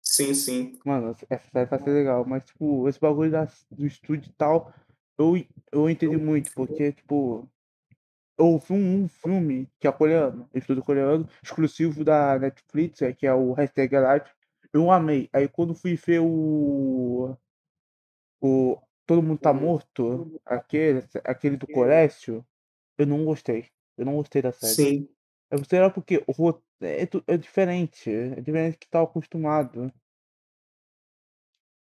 Sim, sim. Mano, essa série vai ser legal, mas, tipo, esse bagulho da, do estúdio e tal, eu, eu entendi muito, porque, tipo, eu vi um, um filme que é coreano, estúdio coreano, exclusivo da Netflix, é, que é o Hashtag Life. Eu amei. Aí quando fui ver o. O. Todo mundo tá morto, aquele, aquele do Corécio, eu não gostei. Eu não gostei da série. Sim. Eu gostei lá porque o é, é diferente. É diferente que tá acostumado.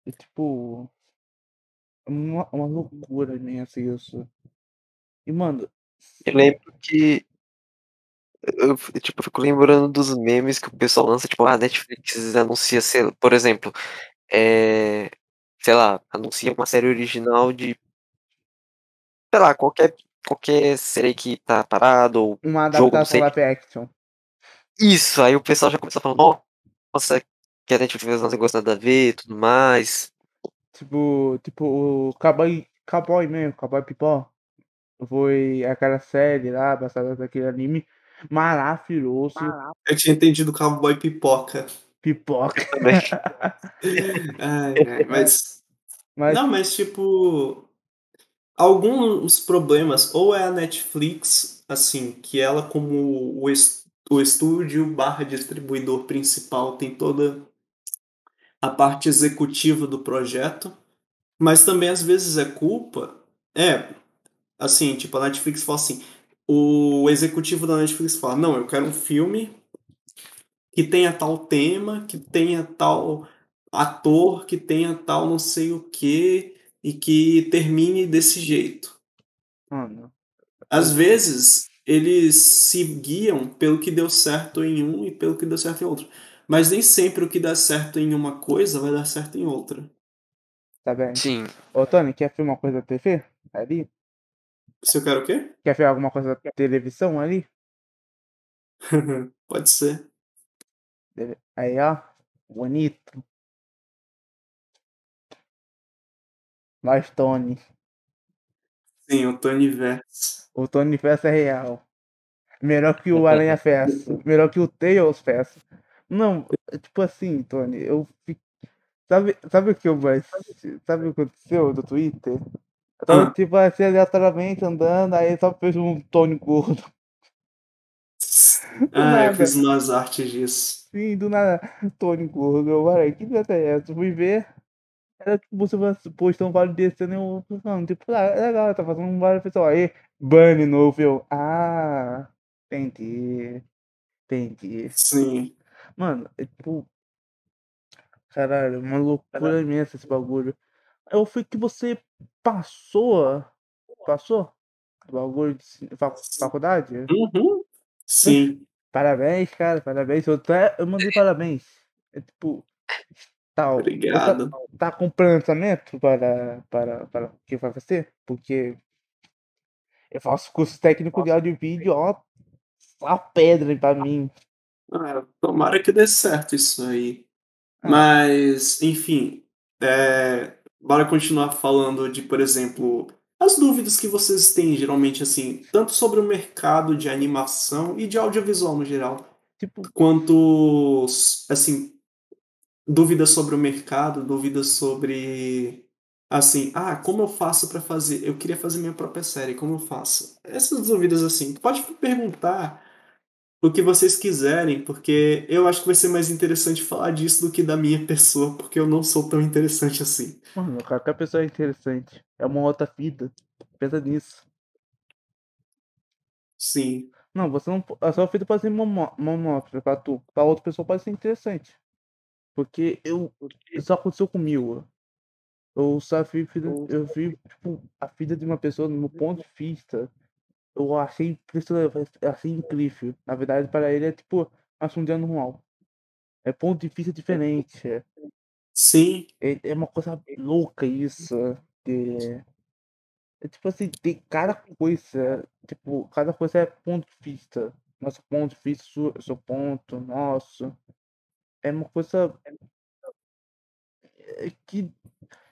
É tipo. Uma, uma loucura imensa isso. E, mano, eu lembro que. Eu, tipo, fico lembrando dos memes que o pessoal lança, tipo, a ah, Netflix anuncia, sei, por exemplo, é, sei lá, anuncia uma série original de. Sei lá, qualquer, qualquer série que tá parado, ou uma adaptação live action. Isso, aí o pessoal já começa a falar, nossa, que a Netflix não tem gosto nada a ver tudo mais. Tipo, tipo, o Cowboy, Cowboy mesmo, Cowboy Pipó foi aquela série lá, passada daquele anime maravilhoso. Eu tinha entendido Cowboy Pipoca. Pipoca. ai, ai, mas... mas... Não, mas tipo... Alguns problemas, ou é a Netflix, assim, que ela como o, est o estúdio barra distribuidor principal tem toda a parte executiva do projeto, mas também às vezes é culpa... É, assim, tipo, a Netflix fala assim, o executivo da Netflix fala, não, eu quero um filme que tenha tal tema, que tenha tal ator, que tenha tal não sei o que, e que termine desse jeito. Mano. Às vezes, eles se guiam pelo que deu certo em um e pelo que deu certo em outro. Mas nem sempre o que dá certo em uma coisa vai dar certo em outra. Tá bem. Sim. Ô, Tony, quer filmar uma coisa da TV? Ali? Eu quero o quê? Quer ver alguma coisa da televisão ali? Pode ser. Aí, ó. Bonito. Nós, Tony. Sim, o Tony Verso. O Tony Verso é real. Melhor que o Aranha Verso. Melhor que o Tails Verso. Não, tipo assim, Tony, eu fico... Sabe, sabe o que eu Sabe o que aconteceu do Twitter? Então, ah. tipo assim, aleatoriamente andando, aí só fez um Tony gordo. ah, eu fiz umas artes disso. Sim, do nada, Tony gordo. Eu falei, que merda é essa? Fui ver. Era tipo, você postando um vale descendo e eu falando, tipo, ah, é legal, tá fazendo um vale pessoal. Aí, bunny novo, eu, ah, entendi. Entendi. Sim. Mano, é tipo. Caralho, uma loucura imensa esse bagulho. Eu fui que você passou. Passou? Do bagulho de faculdade? Uhum. Sim. Parabéns, cara, parabéns. Eu, até, eu mandei parabéns. É tipo. Tal. Obrigado. Tá, tá com planejamento para, para, para o que vai fazer? Porque eu faço curso técnico de áudio e vídeo, ó. Só pedra pra mim. Ah, tomara que dê certo isso aí. Ah. Mas, enfim, é, bora continuar falando de, por exemplo, as dúvidas que vocês têm geralmente, assim, tanto sobre o mercado de animação e de audiovisual no geral, Tipo, quanto, assim, dúvidas sobre o mercado, dúvidas sobre, assim, ah, como eu faço para fazer? Eu queria fazer minha própria série, como eu faço? Essas dúvidas, assim, pode perguntar o que vocês quiserem, porque eu acho que vai ser mais interessante falar disso do que da minha pessoa, porque eu não sou tão interessante assim. mano, qualquer pessoa é interessante. É uma outra vida. Pensa nisso. Sim. Não, você não. A sua vida pode ser monó- monótona pra tu. Pra outra pessoa pode ser interessante. Porque eu. Isso aconteceu comigo. Eu só vi, eu vi tipo, a vida de uma pessoa no meu ponto de vista. Eu achei impressionante, achei incrível. Na verdade, para ele é tipo um dia normal. É ponto de vista diferente. É, Sim, é é uma coisa louca isso. É, é tipo assim, tem cada coisa. Tipo, cada coisa é ponto de vista. Nosso ponto de vista, seu, seu ponto, nosso. É uma coisa é, que,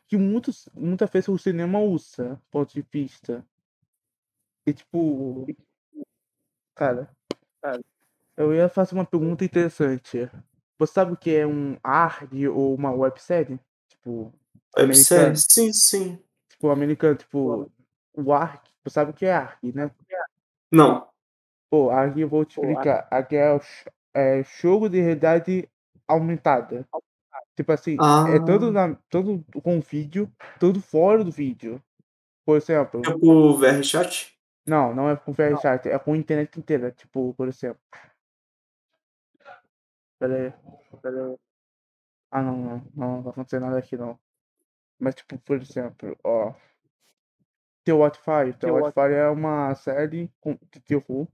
que muitos, muitas vezes o cinema usa, ponto de vista. E tipo, cara, eu ia fazer uma pergunta interessante. Você sabe o que é um ARG ou uma websérie? Tipo, websérie? Sim, sim. Tipo, americano, tipo, o ARG. Você sabe o que é ARG, né? Não. Pô, ARG eu vou te explicar. ARG é é jogo de realidade aumentada. Tipo assim, é todo, Ah. na, todo com vídeo, todo fora do vídeo. Por exemplo, Tipo VRChat? Não, não é com VRChat, é com a internet inteira. Tipo, por exemplo. Pera aí, pera aí. Ah, não, não, não, vai acontecer nada aqui não. Mas, tipo, por exemplo, ó. The What-Fi. The What-Fi é uma série com- de terror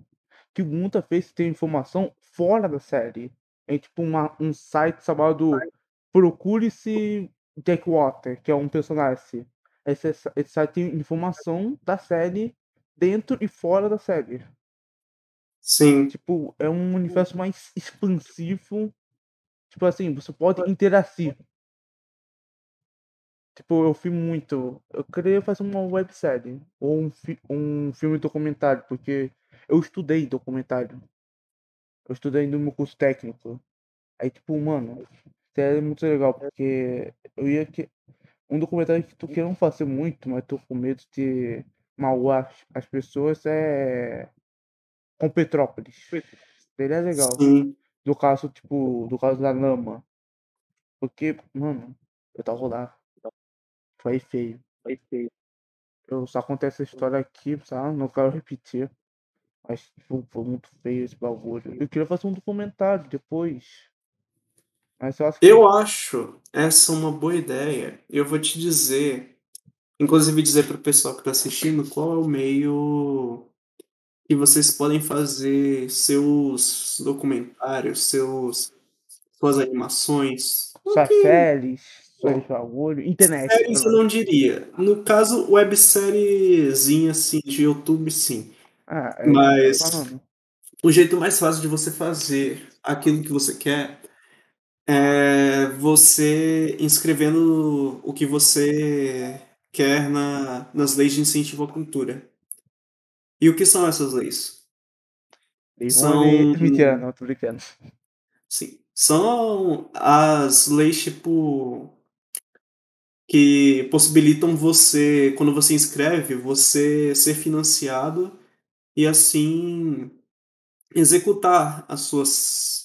que muitas vezes tem informação fora da série. É tipo uma, um site chamado Procure-se Jackwater, que é um personagem. Esse, esse site tem informação da série dentro e fora da série. Sim. Tipo, é um universo mais expansivo. Tipo assim, você pode interagir. Tipo, eu fui muito. Eu queria fazer uma websérie. Ou um, fi- um filme documentário, porque eu estudei documentário. Eu estudei no meu curso técnico. Aí, tipo, mano, é muito legal, porque eu ia que. Um documentário que tô querendo fazer muito, mas tô com medo de magoar as- as pessoas é. Com Petrópolis. Seria legal. Sim. Do caso, tipo, do caso da lama. Porque, mano, eu tava lá. Foi feio. Foi feio. Eu só contei essa história aqui, sabe? Não quero repetir. Mas tipo, foi muito feio esse bagulho. Eu queria fazer um documentário depois. Mas eu acho que. Eu acho essa uma boa ideia. Eu vou te dizer, inclusive dizer para o pessoal que está assistindo, qual é o meio que vocês podem fazer seus documentários, seus suas animações. Suas Ok. séries, suas bagulho. Internet. Séries eu não diria. No caso, websériezinha assim de YouTube, sim. Ah, é Mas o jeito mais fácil de você fazer aquilo que você quer é você inscrevendo o que você quer na, nas leis de incentivo à cultura. E o que são essas leis? Lei São- tô brincando. Sim, são as leis tipo que possibilitam você, quando você inscreve, você ser financiado e assim executar as suas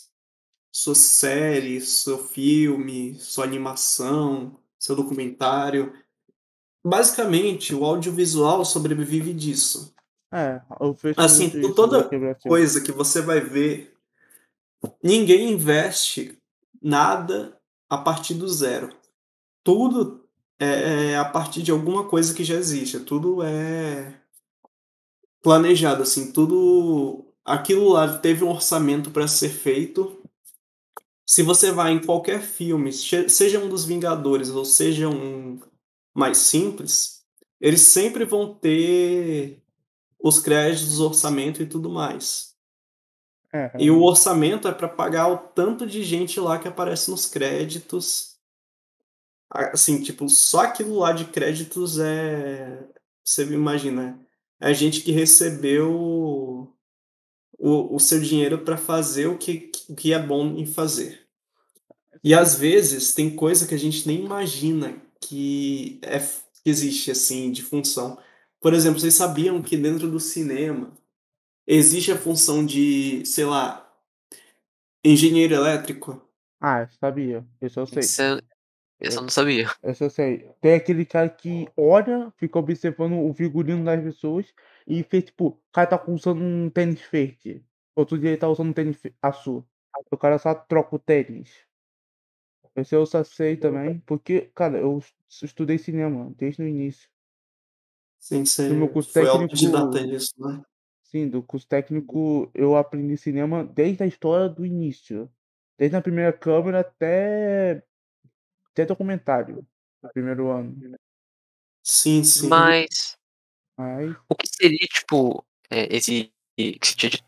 suas séries, seu filme, sua animação, seu documentário. Basicamente, o audiovisual sobrevive disso. É, Assim, muito isso toda Brasil. coisa que você vai ver, ninguém investe nada a partir do zero. Tudo é, é a partir de alguma coisa que já existe. Tudo é planejado, assim, tudo. Aquilo lá teve um orçamento para ser feito. Se você vai em qualquer filme, seja um dos Vingadores ou seja um mais simples, eles sempre vão ter os créditos, orçamento e tudo mais. É, E o orçamento é para pagar o tanto de gente lá que aparece nos créditos Assim, tipo, só aquilo lá de créditos é. Você imagina. É a gente que recebeu o, o seu dinheiro para fazer o que, o que é bom em fazer. E às vezes tem coisa que a gente nem imagina que, é, que existe assim de função. Por exemplo, vocês sabiam que dentro do cinema existe a função de, sei lá, engenheiro elétrico? Ah, sabia. Eu sei. Isso eu, eu não sabia. Eu sei. Tem aquele cara que olha, fica observando o figurino das pessoas e fez, tipo, o cara tá usando um tênis verde. Outro dia ele tá usando um tênis azul. O cara só troca o tênis. Esse eu só sei também, porque, cara, eu estudei cinema desde o início. Sim, você No meu curso foi técnico. autodidata nisso, né? Sim, do curso técnico eu aprendi cinema desde a história do início. Desde a primeira câmera até. até documentário. No primeiro ano. Sim, sim. Mas Mas. o que seria, tipo, é, esse que você tinha dito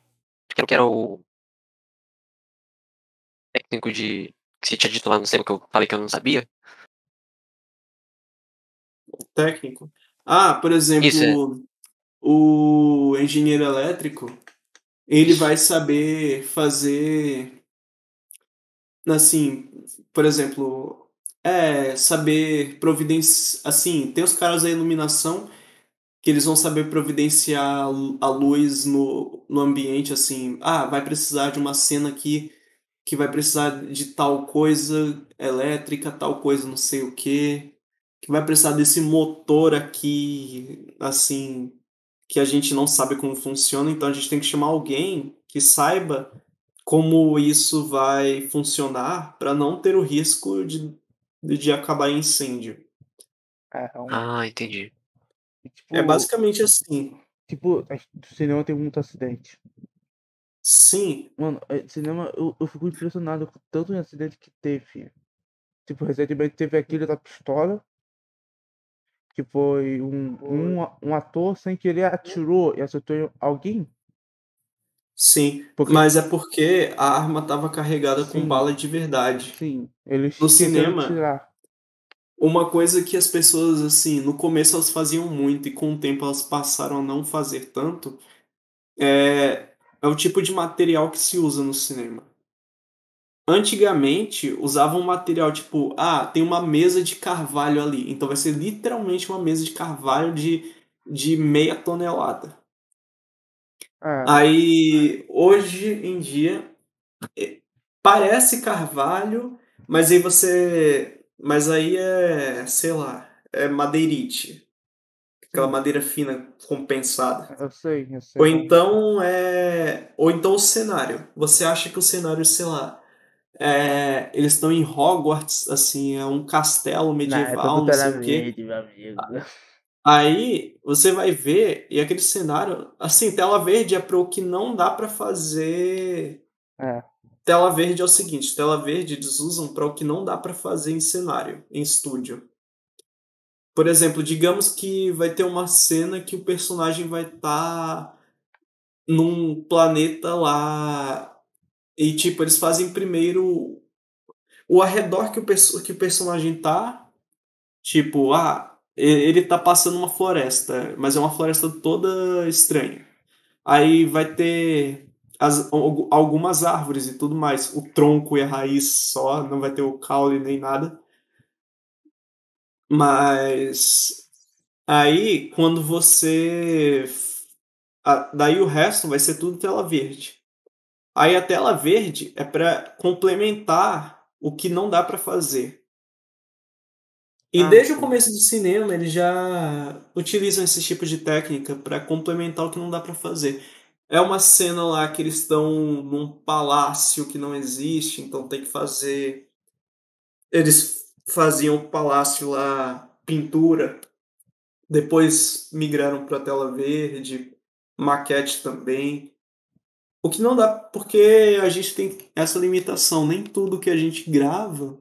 que era o técnico de. que você tinha dito lá, não sei o que eu falei que eu não sabia? Técnico. Ah, por exemplo, é. o engenheiro elétrico, ele vai saber fazer assim, por exemplo, é saber providenciar, assim, tem os caras da iluminação que eles vão saber providenciar a luz no, no ambiente, assim, ah, vai precisar de uma cena aqui que vai precisar de tal coisa elétrica, tal coisa não sei o que, que vai precisar desse motor aqui, assim, que a gente não sabe como funciona, então a gente tem que chamar alguém que saiba como isso vai funcionar para não ter o risco de, de acabar em incêndio. É, é um- Ah, entendi. tipo, É basicamente assim. Tipo, o cinema tem muito acidente. Sim, Mano, é, cinema, eu, eu fico impressionado com tanto de acidente que teve. Tipo, recentemente teve aquele da pistola. Que foi um, um, um ator sem querer atirou e acertou alguém. sim. Porque- Mas é porque a arma estava carregada com Sim. bala de verdade. Sim, eles No cinema, tirar. Uma coisa que as pessoas, assim, no começo elas faziam muito e com o tempo elas passaram a não fazer tanto, é, é o tipo de material que se usa no cinema. Antigamente, usavam um material tipo, ah, tem uma mesa de carvalho ali, então vai ser literalmente uma mesa de carvalho de, de meia tonelada. É, Aí, hoje em dia, é, parece carvalho, mas aí você. Mas aí é, sei lá, é madeirite. Aquela madeira fina compensada. eu sei, eu sei. Ou então é. Ou então o cenário. Você acha que o cenário, sei lá. É, eles estão em Hogwarts, assim, é um castelo medieval, não sei o quê. Aí você vai ver, e aquele cenário, assim, tela verde é para o que não dá para fazer. É, Tela verde é o seguinte, tela verde eles usam para o que não dá para fazer em cenário, em estúdio. Por exemplo, digamos que vai ter uma cena que o personagem vai estar num planeta lá e tipo eles fazem primeiro o arredor que o, perso- que o personagem tá, tipo, ah, ele tá passando uma floresta, mas é uma floresta toda estranha. Aí vai ter as, algu- algumas árvores e tudo mais. O tronco e a raiz só, não vai ter o caule nem nada. Mas aí quando você. Daí o resto vai ser tudo tela verde. Aí a tela verde é para complementar o que não dá para fazer. E Ah, desde o sim. começo do cinema eles já utilizam esse tipo de técnica para complementar o que não dá para fazer. É uma cena lá que eles estão num palácio que não existe, então tem que fazer. Eles faziam o palácio lá, pintura, depois migraram para tela verde, maquete também. O que não dá, porque a gente tem essa limitação, nem tudo que a gente grava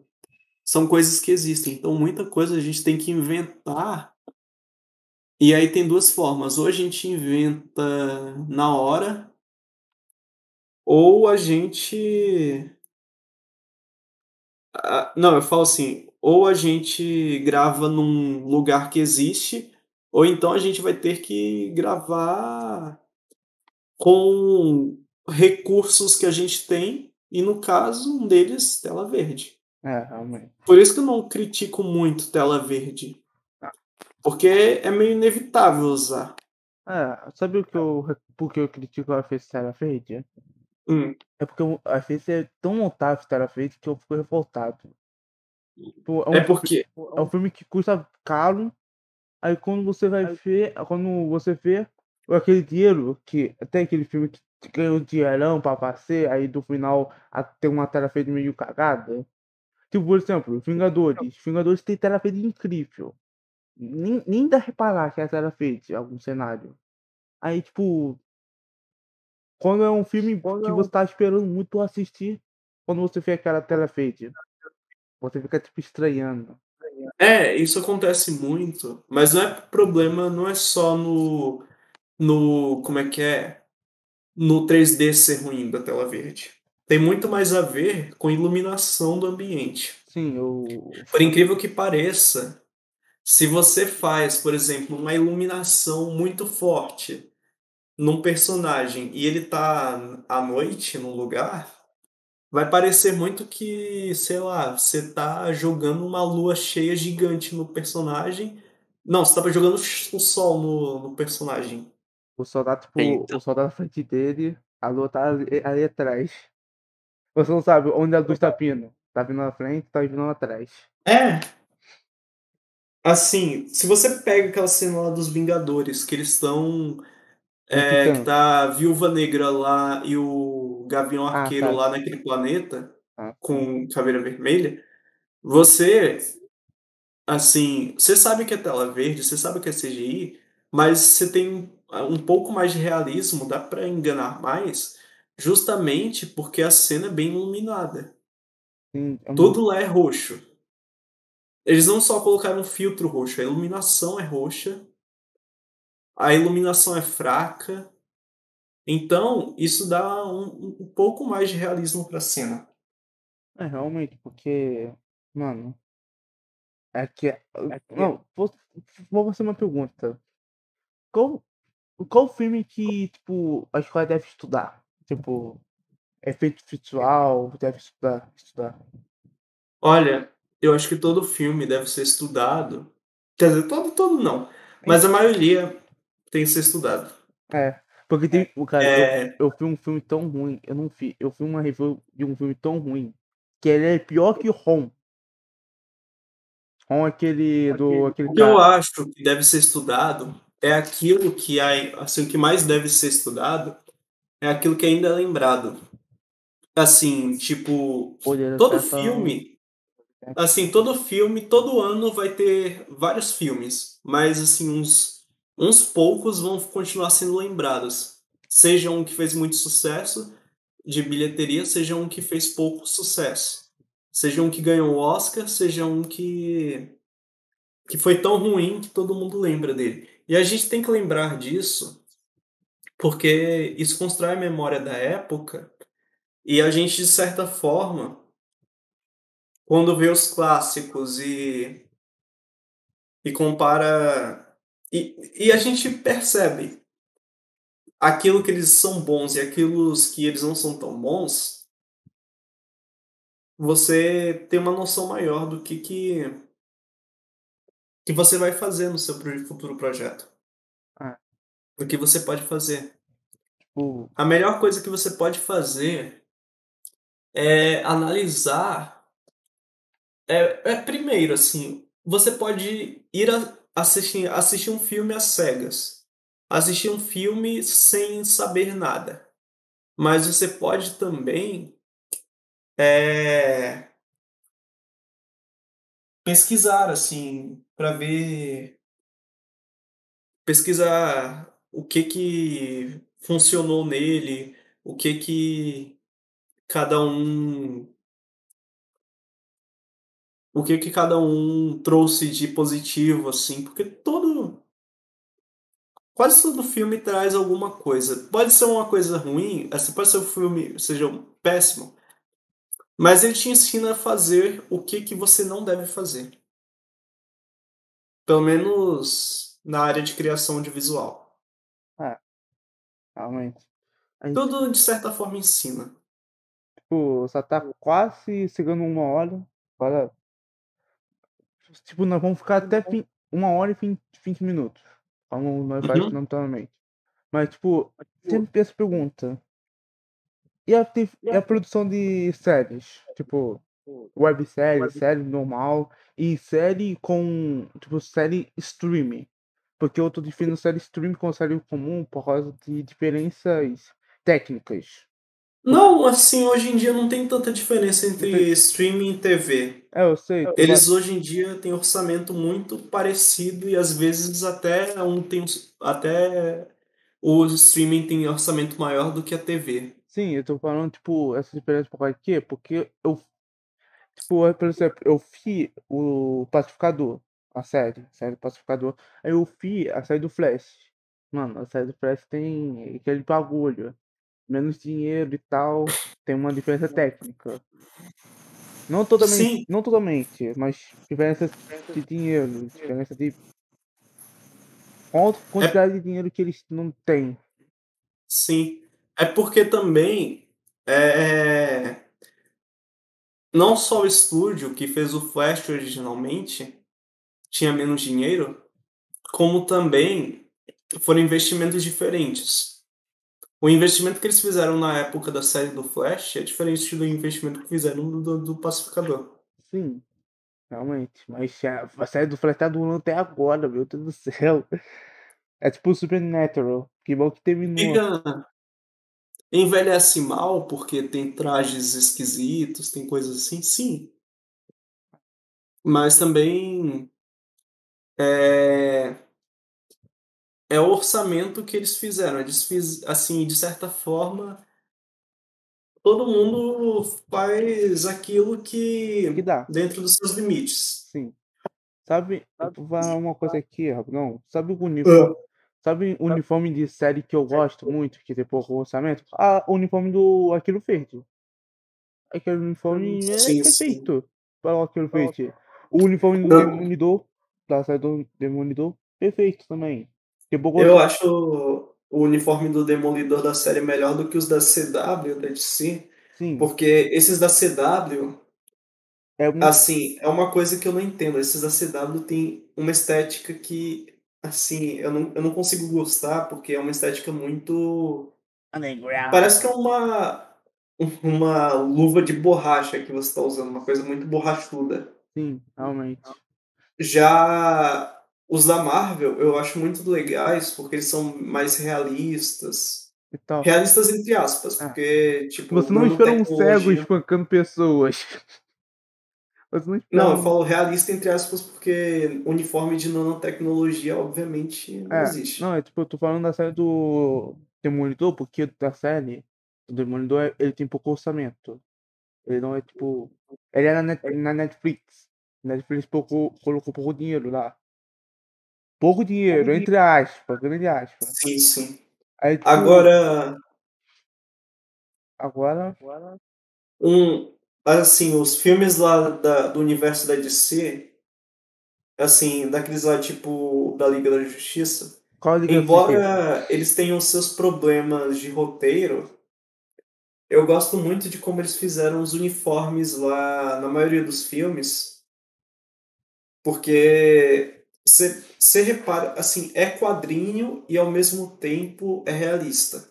são coisas que existem. Então muita coisa a gente tem que inventar. E aí tem duas formas, ou a gente inventa na hora, ou a gente não, eu falo assim, ou a gente grava num lugar que existe, ou então a gente vai ter que gravar com recursos que a gente tem, e no caso, um deles, tela verde. É, realmente. Por isso que eu não critico muito tela verde. Porque é meio inevitável usar. É, sabe o que eu, por que eu critico a FaceTime tela verde? Hum. É porque a Face é tão montável tela verde que eu fico revoltado. Pô, um É fi- porque. É um filme que custa caro. Aí quando você vai ver, quando você vê aquele dinheiro, que até aquele filme que ganhou dinheirão pra fazer, aí do final tem uma tela feita meio cagada. Tipo, por exemplo, Vingadores. Vingadores tem tela feita incrível. Nem, nem dá reparar que é tela feita em algum cenário. Aí, tipo. Quando é um filme que você tá esperando muito assistir, quando você vê aquela tela feita, você fica, tipo, estranhando. É, isso acontece muito, mas não é problema, não é só no. no. como é que é? No 3D ser ruim da tela verde. Tem muito mais a ver com a iluminação do ambiente. Sim, eu. Por incrível que pareça, se você faz, por exemplo, uma iluminação muito forte num personagem e ele tá à noite num lugar, vai parecer muito que, sei lá, você tá jogando uma lua cheia gigante no personagem. Não, você tava jogando o sol no, no personagem. O soldado, tipo, o soldado na frente dele, a lua tá ali, ali atrás. Você não sabe onde a luz tá vindo. Tá vindo na frente, tá vindo lá atrás. É. Assim, se você pega aquela cena lá dos Vingadores, que eles estão. É, que Titã. tá a Viúva Negra lá e o Gavião Ah, Arqueiro tá. lá naquele planeta Ah, com caveira vermelha. Você. Assim, você sabe que é tela verde, você sabe que é CGI, mas você tem um pouco mais de realismo, dá pra enganar mais, justamente porque a cena é bem iluminada. sim, é muito- Tudo lá é roxo. Eles não só colocaram um filtro roxo, a iluminação é roxa, a iluminação é fraca. Então, isso dá um, um pouco mais de realismo pra cena. É, realmente, porque. Mano. É que. Não, vou, vou fazer uma pergunta. Qual, qual filme que, tipo, a escola deve estudar? Tipo, efeito visual, deve estudar. estudar. Olha, eu acho que todo filme deve ser estudado. Quer dizer, todo, todo não. Mas a maioria tem que ser estudado. É. Porque tem. o Cara, eu, É, eu vi um filme tão ruim. Eu não vi. Eu vi uma review de um filme tão ruim. Que ele é pior que Rom. Rom é aquele do. Aquele o que eu cara. acho que deve ser estudado é aquilo que a- assim, o que mais deve ser estudado é aquilo que ainda é lembrado. Assim, tipo, todo filme, assim, todo filme, todo ano vai ter vários filmes, mas assim, uns, uns poucos vão continuar sendo lembrados. Seja um que fez muito sucesso de bilheteria, seja um que fez pouco sucesso. Seja um que ganhou o Oscar, seja um que que foi tão ruim que todo mundo lembra dele. E a gente tem que lembrar disso porque isso constrói a memória da época e a gente, de certa forma, quando vê os clássicos e, e compara. E, e a gente percebe aquilo que eles são bons e aquilo que eles não são tão bons, você tem uma noção maior do que, que, que você vai fazer no seu futuro projeto. Ah. Do que você pode fazer. Tipo, A melhor coisa que você pode fazer é analisar. É, é primeiro, assim, você pode ir a- assistir, assistir um filme às cegas. Assistir um filme sem saber nada. Mas você pode também é, pesquisar, assim, para ver. Pesquisar o que que funcionou nele, o que que cada um o que que cada um trouxe de positivo assim, porque todo quase todo filme traz alguma coisa. Pode ser uma coisa ruim, assim, pode ser um filme seja um péssimo, Mas ele te ensina a fazer o que, que você não deve fazer. Pelo menos na área de criação de visual. É. Realmente. Gente, Tudo de certa forma ensina. tipo, só tá quase chegando uma hora. Agora. Tipo, nós vamos ficar até fim, uma hora e 20, 20 minutos. Como nós Uhum. fazemos naturalmente. Mas, tipo, sempre essa pergunta. E a, e a produção de séries? Tipo, websérie, série normal e série com, tipo, série streaming. Porque eu tô definindo série streaming com série comum por causa de diferenças técnicas. Não, assim, hoje em dia não tem tanta diferença entre Entendi. streaming e TV. É, eu sei. Eles hoje em dia têm orçamento muito parecido e às vezes até um tem até o streaming tem orçamento maior do que a TV. Sim, eu tô falando, tipo, essa diferença por quê? Porque eu, tipo, por exemplo, eu vi o Pacificador, a série, a série Pacificador, aí eu vi a série do Flash. Mano, a série do Flash tem aquele bagulho, menos dinheiro e tal, tem uma diferença técnica. Não totalmente, Sim. não totalmente, mas diferença de dinheiro, diferença de qual quantidade de dinheiro que eles não têm. Sim. É porque também é, não só o estúdio que fez o Flash originalmente tinha menos dinheiro, como também foram investimentos diferentes. O investimento que eles fizeram na época da série do Flash é diferente do investimento que fizeram do, do, do Pacificador. Sim, realmente. Mas a, a série do Flash tá durando até agora, meu Deus do céu. É tipo Supernatural. Que bom que terminou. Fica. Envelhece mal porque tem trajes esquisitos, tem coisas assim, sim. Mas também é, é o orçamento que eles fizeram. Eles fiz, assim, de certa forma, todo mundo faz aquilo que, Que dá. dentro dos seus limites. Sim. Sabe, uma coisa aqui, não. Sabe o uniforme? Sabe o uniforme de série que eu gosto muito, que tem pouco orçamento? Ah, o uniforme do Aquilo Verde. Aquele uniforme é Sim, sim. perfeito para o Aquilo Verde. O uniforme do. Demolidor, da série do Demolidor, perfeito também. Tem pouco Eu acho o uniforme do Demolidor da série melhor do que os da CW, da DC, Sim, porque esses da CW é um, Assim, é uma coisa que eu não entendo. Esses da CW tem uma estética que, assim, eu não, eu não consigo gostar porque é uma estética muito. Parece que é uma, uma luva de borracha que você está usando, uma coisa muito borrachuda. Sim, realmente. Já os da Marvel eu acho muito legais porque eles são mais realistas. Realistas entre aspas, Ah. porque, tipo, você não espera um cego espancando pessoas. Você não Não, eu falo realista entre aspas porque uniforme de nanotecnologia, obviamente, não É, existe. não, é tipo, eu tô falando da série do Demolidor, porque da série, o Demolidor, ele tem pouco orçamento. Ele não é tipo. Ele é na, Net- na Netflix. Netflix pouco, colocou pouco dinheiro lá. Pouco dinheiro, entre aspas, grande aspas. Sim, sim. Aí, tipo, Agora, Agora. um, assim, os filmes lá da, do universo da DC, assim, daqueles lá tipo da Liga da Justiça, Liga embora eles tenham seus problemas de roteiro, eu gosto muito de como eles fizeram os uniformes lá na maioria dos filmes, porque você repara, assim, é quadrinho e ao mesmo tempo é realista.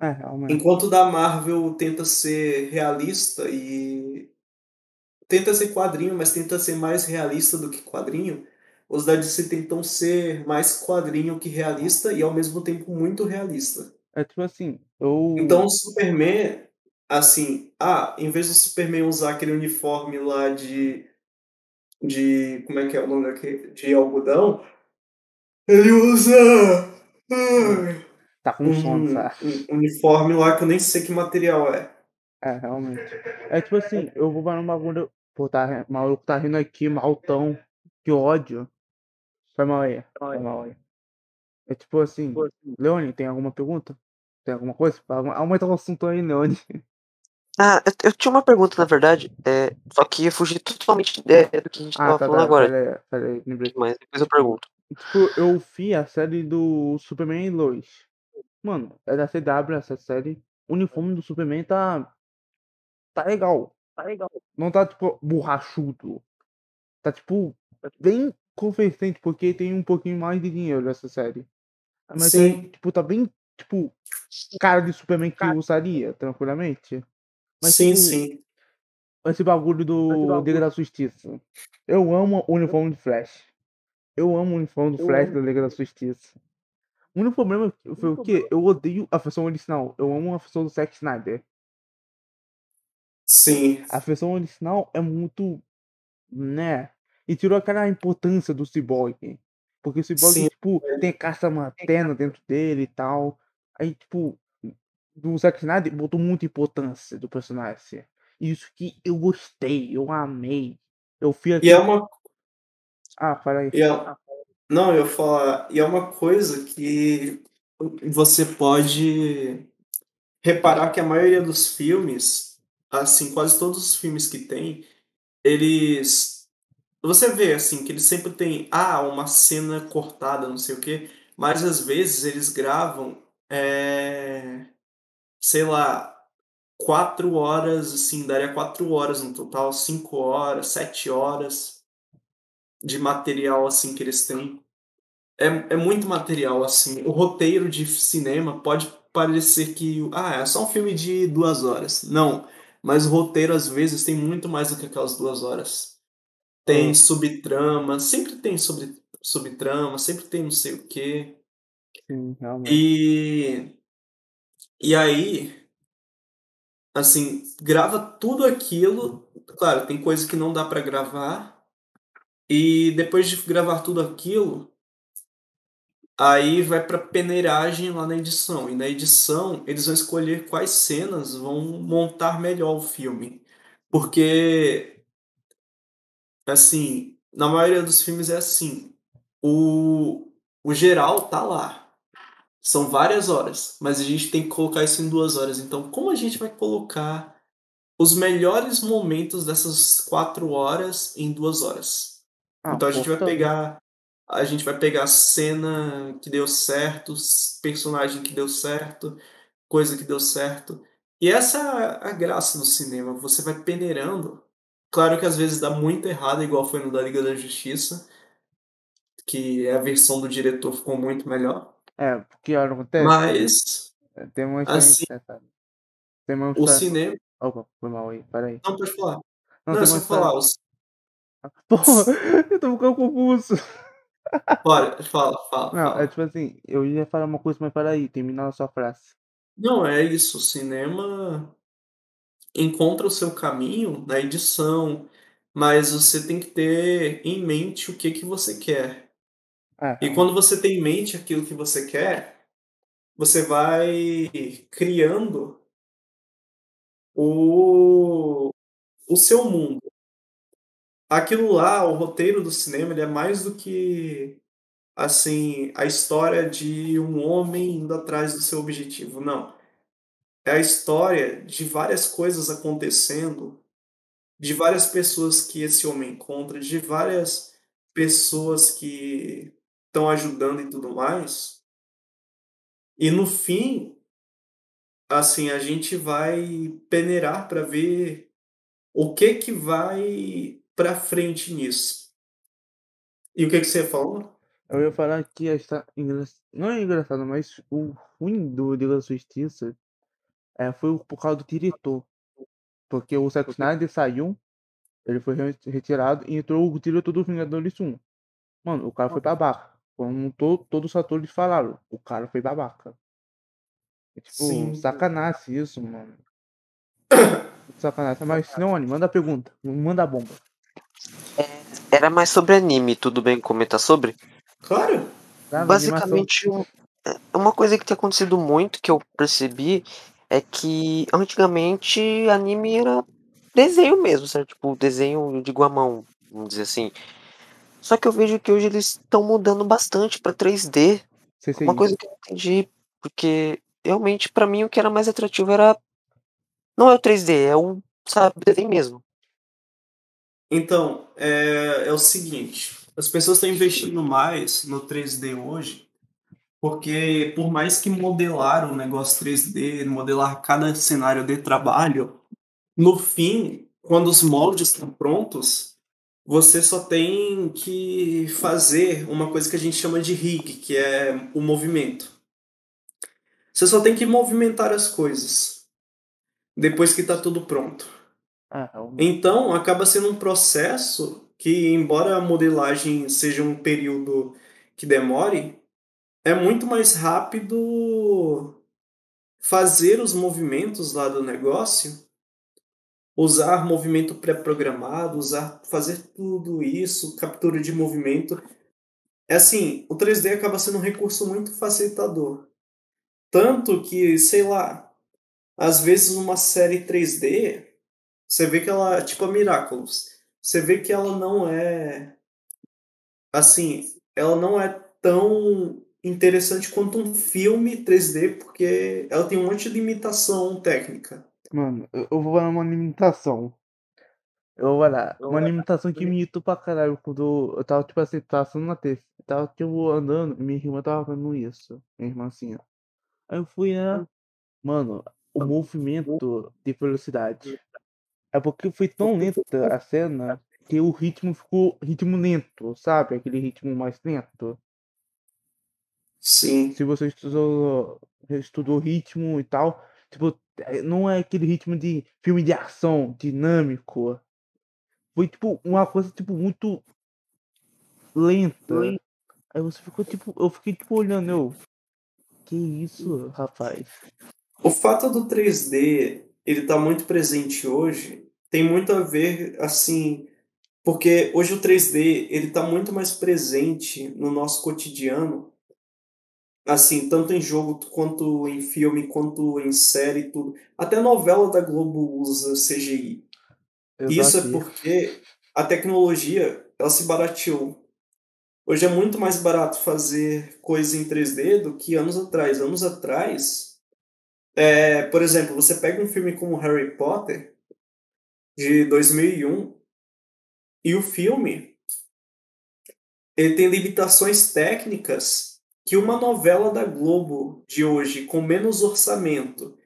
É, realmente. Enquanto o da Marvel tenta ser realista e. Tenta ser quadrinho, mas tenta ser mais realista do que quadrinho, os da DC tentam ser mais quadrinho que realista e ao mesmo tempo muito realista. É tipo assim, eu. Então o Superman, assim, ah, em vez do Superman usar aquele uniforme lá de. de. como é que é o nome daquele? de algodão, ele usa. ai, Tá com sono, um, sabe? um uniforme lá que eu nem sei que material é. É, realmente. É tipo assim, eu vou para um bagulho. Pô, tá, maluco tá rindo aqui, maltão. Que ódio. Foi mal aí. Foi mal aí. É tipo assim, Leone, tem alguma pergunta? Tem alguma coisa? Aumenta o assunto aí, Leone. Ah, eu, eu tinha uma pergunta, na verdade, é, só que ia fugir totalmente é, do que a gente Ah, tava tá, falando tá. agora. Pera aí, pera aí, lembrei. Mas depois eu pergunto. Tipo, eu vi a série do Superman e Lois. Mano, é da CW essa série. O uniforme do Superman tá. Tá legal. Tá legal. Não tá, tipo, borrachudo. Tá, tipo, bem convincente, porque tem um pouquinho mais de dinheiro nessa série. Mas Sim. tipo, tá bem, tipo, cara de Superman que eu usaria, tranquilamente. Mas, sim, tipo, sim. esse bagulho do Liga da Justiça. Eu amo o uniforme de Flash. Eu amo o uniforme do Flash da Liga da Justiça. O único problema foi o quê? Eu odeio a versão original. Eu amo a versão do Zack Snyder. Sim. A versão original é muito. né? E tirou aquela importância do Cyborg. Porque o Cyborg, Sim. tipo, tem caça materna dentro dele e tal. Aí, tipo, do Zack Snyder botou muita importância do personagem. Isso que eu gostei, eu amei. Eu fui aqui. E é uma. Ah, fala aí. E é... Não, eu falar. E é uma coisa que você pode reparar que a maioria dos filmes, assim, quase todos os filmes que tem, eles. Você vê, assim, que eles sempre tem, ah, uma cena cortada, não sei o quê, mas às vezes eles gravam, é... sei lá, quatro horas, assim, daria quatro horas no total, cinco horas, sete horas de material, assim, que eles têm. É, é muito material, assim. O roteiro de cinema pode parecer que, ah, é só um filme de duas horas. Não, mas o roteiro, às vezes, tem muito mais do que aquelas duas horas. Tem Hum. subtrama, sempre tem sobre, subtrama, sempre tem não sei o quê. Sim. E, e aí, assim, grava tudo aquilo. Claro, tem coisa que não dá pra gravar. E depois de gravar tudo aquilo, aí vai pra peneiragem lá na edição. E na edição, eles vão escolher quais cenas vão montar melhor o filme. Porque, assim, na maioria dos filmes é assim. O, o geral tá lá. São várias horas, mas a gente tem que colocar isso em duas horas. Então, como a gente vai colocar os melhores momentos dessas quatro horas em duas horas? Ah, então a gente vai pegar a gente vai pegar cena que deu certo, personagem que deu certo, coisa que deu certo. E essa é a graça do cinema. Você vai peneirando. Claro que às vezes dá muito errado, igual foi no da Liga da Justiça, que a versão do diretor ficou muito melhor. É, porque olha, acontece. Mas Tem uma história assim. Tem uma o cinema. Opa, foi mal aí, peraí. Não, pode falar. Não, Não, é tem só falar. Os... Porra, eu tô ficando confuso. Bora, fala, fala, Não, fala. é tipo assim, eu ia falar uma coisa, mas peraí, terminar a sua frase. Não, é isso. O cinema encontra o seu caminho na edição, mas você tem que ter em mente o que, que você quer. É, E quando você tem em mente aquilo que você quer, você vai criando o, o seu mundo. Aquilo lá, o roteiro do cinema, ele é mais do que assim a história de um homem indo atrás do seu objetivo. Não. É a história de várias coisas acontecendo, de várias pessoas que esse homem encontra, de várias pessoas que estão ajudando e tudo mais. E no fim, assim, a gente vai peneirar para ver o que que vai para frente nisso. E o que que você falou? eu ia falar que esta engra... não é engraçado, mas o ruim do Liga da Justiça é, foi por causa do diretor. Porque o Zack Snyder saiu, ele foi re- retirado e entrou o diretor do Vingadores 1. Mano, o cara foi babaca. Como to, todos os atores falaram, o cara foi babaca. É, tipo, Sim. sacanagem isso, mano. Sacanagem. Mas, Leone, manda a pergunta. Manda a bomba. Era mais sobre anime, tudo bem comentar sobre? Claro. Tá? Basicamente, uma coisa que tem acontecido muito que eu percebi é que antigamente anime era desenho mesmo, certo? Tipo, desenho de guamão, vamos dizer assim. Só que eu vejo que hoje eles estão mudando bastante pra 3D. CCI. Uma coisa que eu não entendi, porque realmente pra mim o que era mais atrativo era Não é o 3D, é o, sabe, desenho mesmo. Então, é, é o seguinte, as pessoas estão investindo mais no 3D hoje, porque por mais que modelar o negócio 3D, modelar cada cenário de trabalho, no fim, quando os moldes estão prontos, você só tem que fazer uma coisa que a gente chama de rig, que é o movimento. Você só tem que movimentar as coisas depois que está tudo pronto. Ah, Então, acaba sendo um processo que, embora a modelagem seja um período que demore, é muito mais rápido fazer os movimentos lá do negócio, usar movimento pré-programado, usar fazer tudo isso, captura de movimento. É assim, o 3D acaba sendo um recurso muito facilitador. Tanto que, sei lá, às vezes uma série 3D, você vê que ela, tipo a Miraculous, você vê que ela não é assim, ela não é tão interessante quanto um filme 3D, porque ela tem um monte de limitação técnica. Mano, eu eu vou falar uma limitação. Eu vou falar, uma limitação que me irritou pra caralho quando eu tava, tipo assim, passando na TV, tava, tipo, andando, e minha irmã tava vendo isso, minha irmã assim, ó. Aí eu fui, né? Mano, o movimento de velocidade. É porque foi tão lenta a cena que o ritmo ficou ritmo lento, sabe? Aquele ritmo mais lento. Sim. Se você estudou, estudou ritmo e tal, tipo, é, não é aquele ritmo de filme de ação dinâmico. Foi tipo uma coisa tipo muito lenta. Aí você ficou tipo, eu fiquei tipo olhando, eu, que isso, rapaz? O fato do 3D ele tá muito presente hoje tem muito a ver assim, porque hoje o 3D ele tá muito mais presente no nosso cotidiano, assim, tanto em jogo quanto em filme, quanto em série, tudo. Até novela da Globo usa CGI. Eu Isso é porque a tecnologia ela se barateou. Hoje é muito mais barato fazer coisa em 3D do que anos atrás. Anos atrás, é, por exemplo, você pega um filme como Harry Potter, de 2001, e o filme ele tem limitações técnicas que uma novela da Globo de hoje, com menos orçamento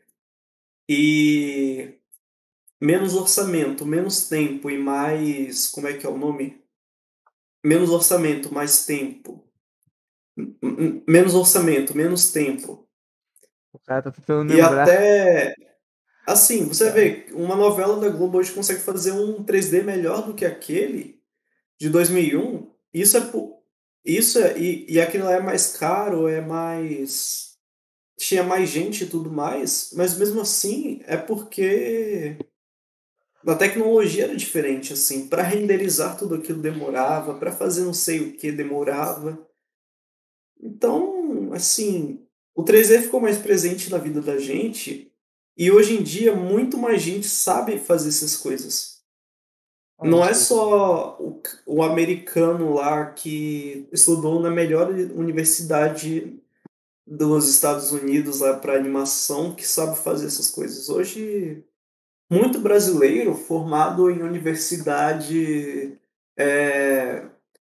e menos orçamento, menos tempo e mais. Como é que é o nome? Menos orçamento, mais tempo. Menos orçamento, menos tempo. O cara tá tentando E lembrar. até. Assim, você Tá. vê, uma novela da Globo hoje consegue fazer um 3D melhor do que aquele de 2001. Isso é. Isso é. E, e aquele lá é mais caro, é mais. Tinha mais gente e tudo mais, mas mesmo assim é porque a tecnologia era diferente, assim. Para renderizar tudo aquilo demorava, para fazer não sei o que demorava. Então, assim, o 3D ficou mais presente na vida da gente e hoje em dia muito mais gente sabe fazer essas coisas. Não é só o, o americano lá que estudou na melhor universidade dos Estados Unidos lá para animação que sabe fazer essas coisas. Hoje, muito brasileiro formado em universidade, é,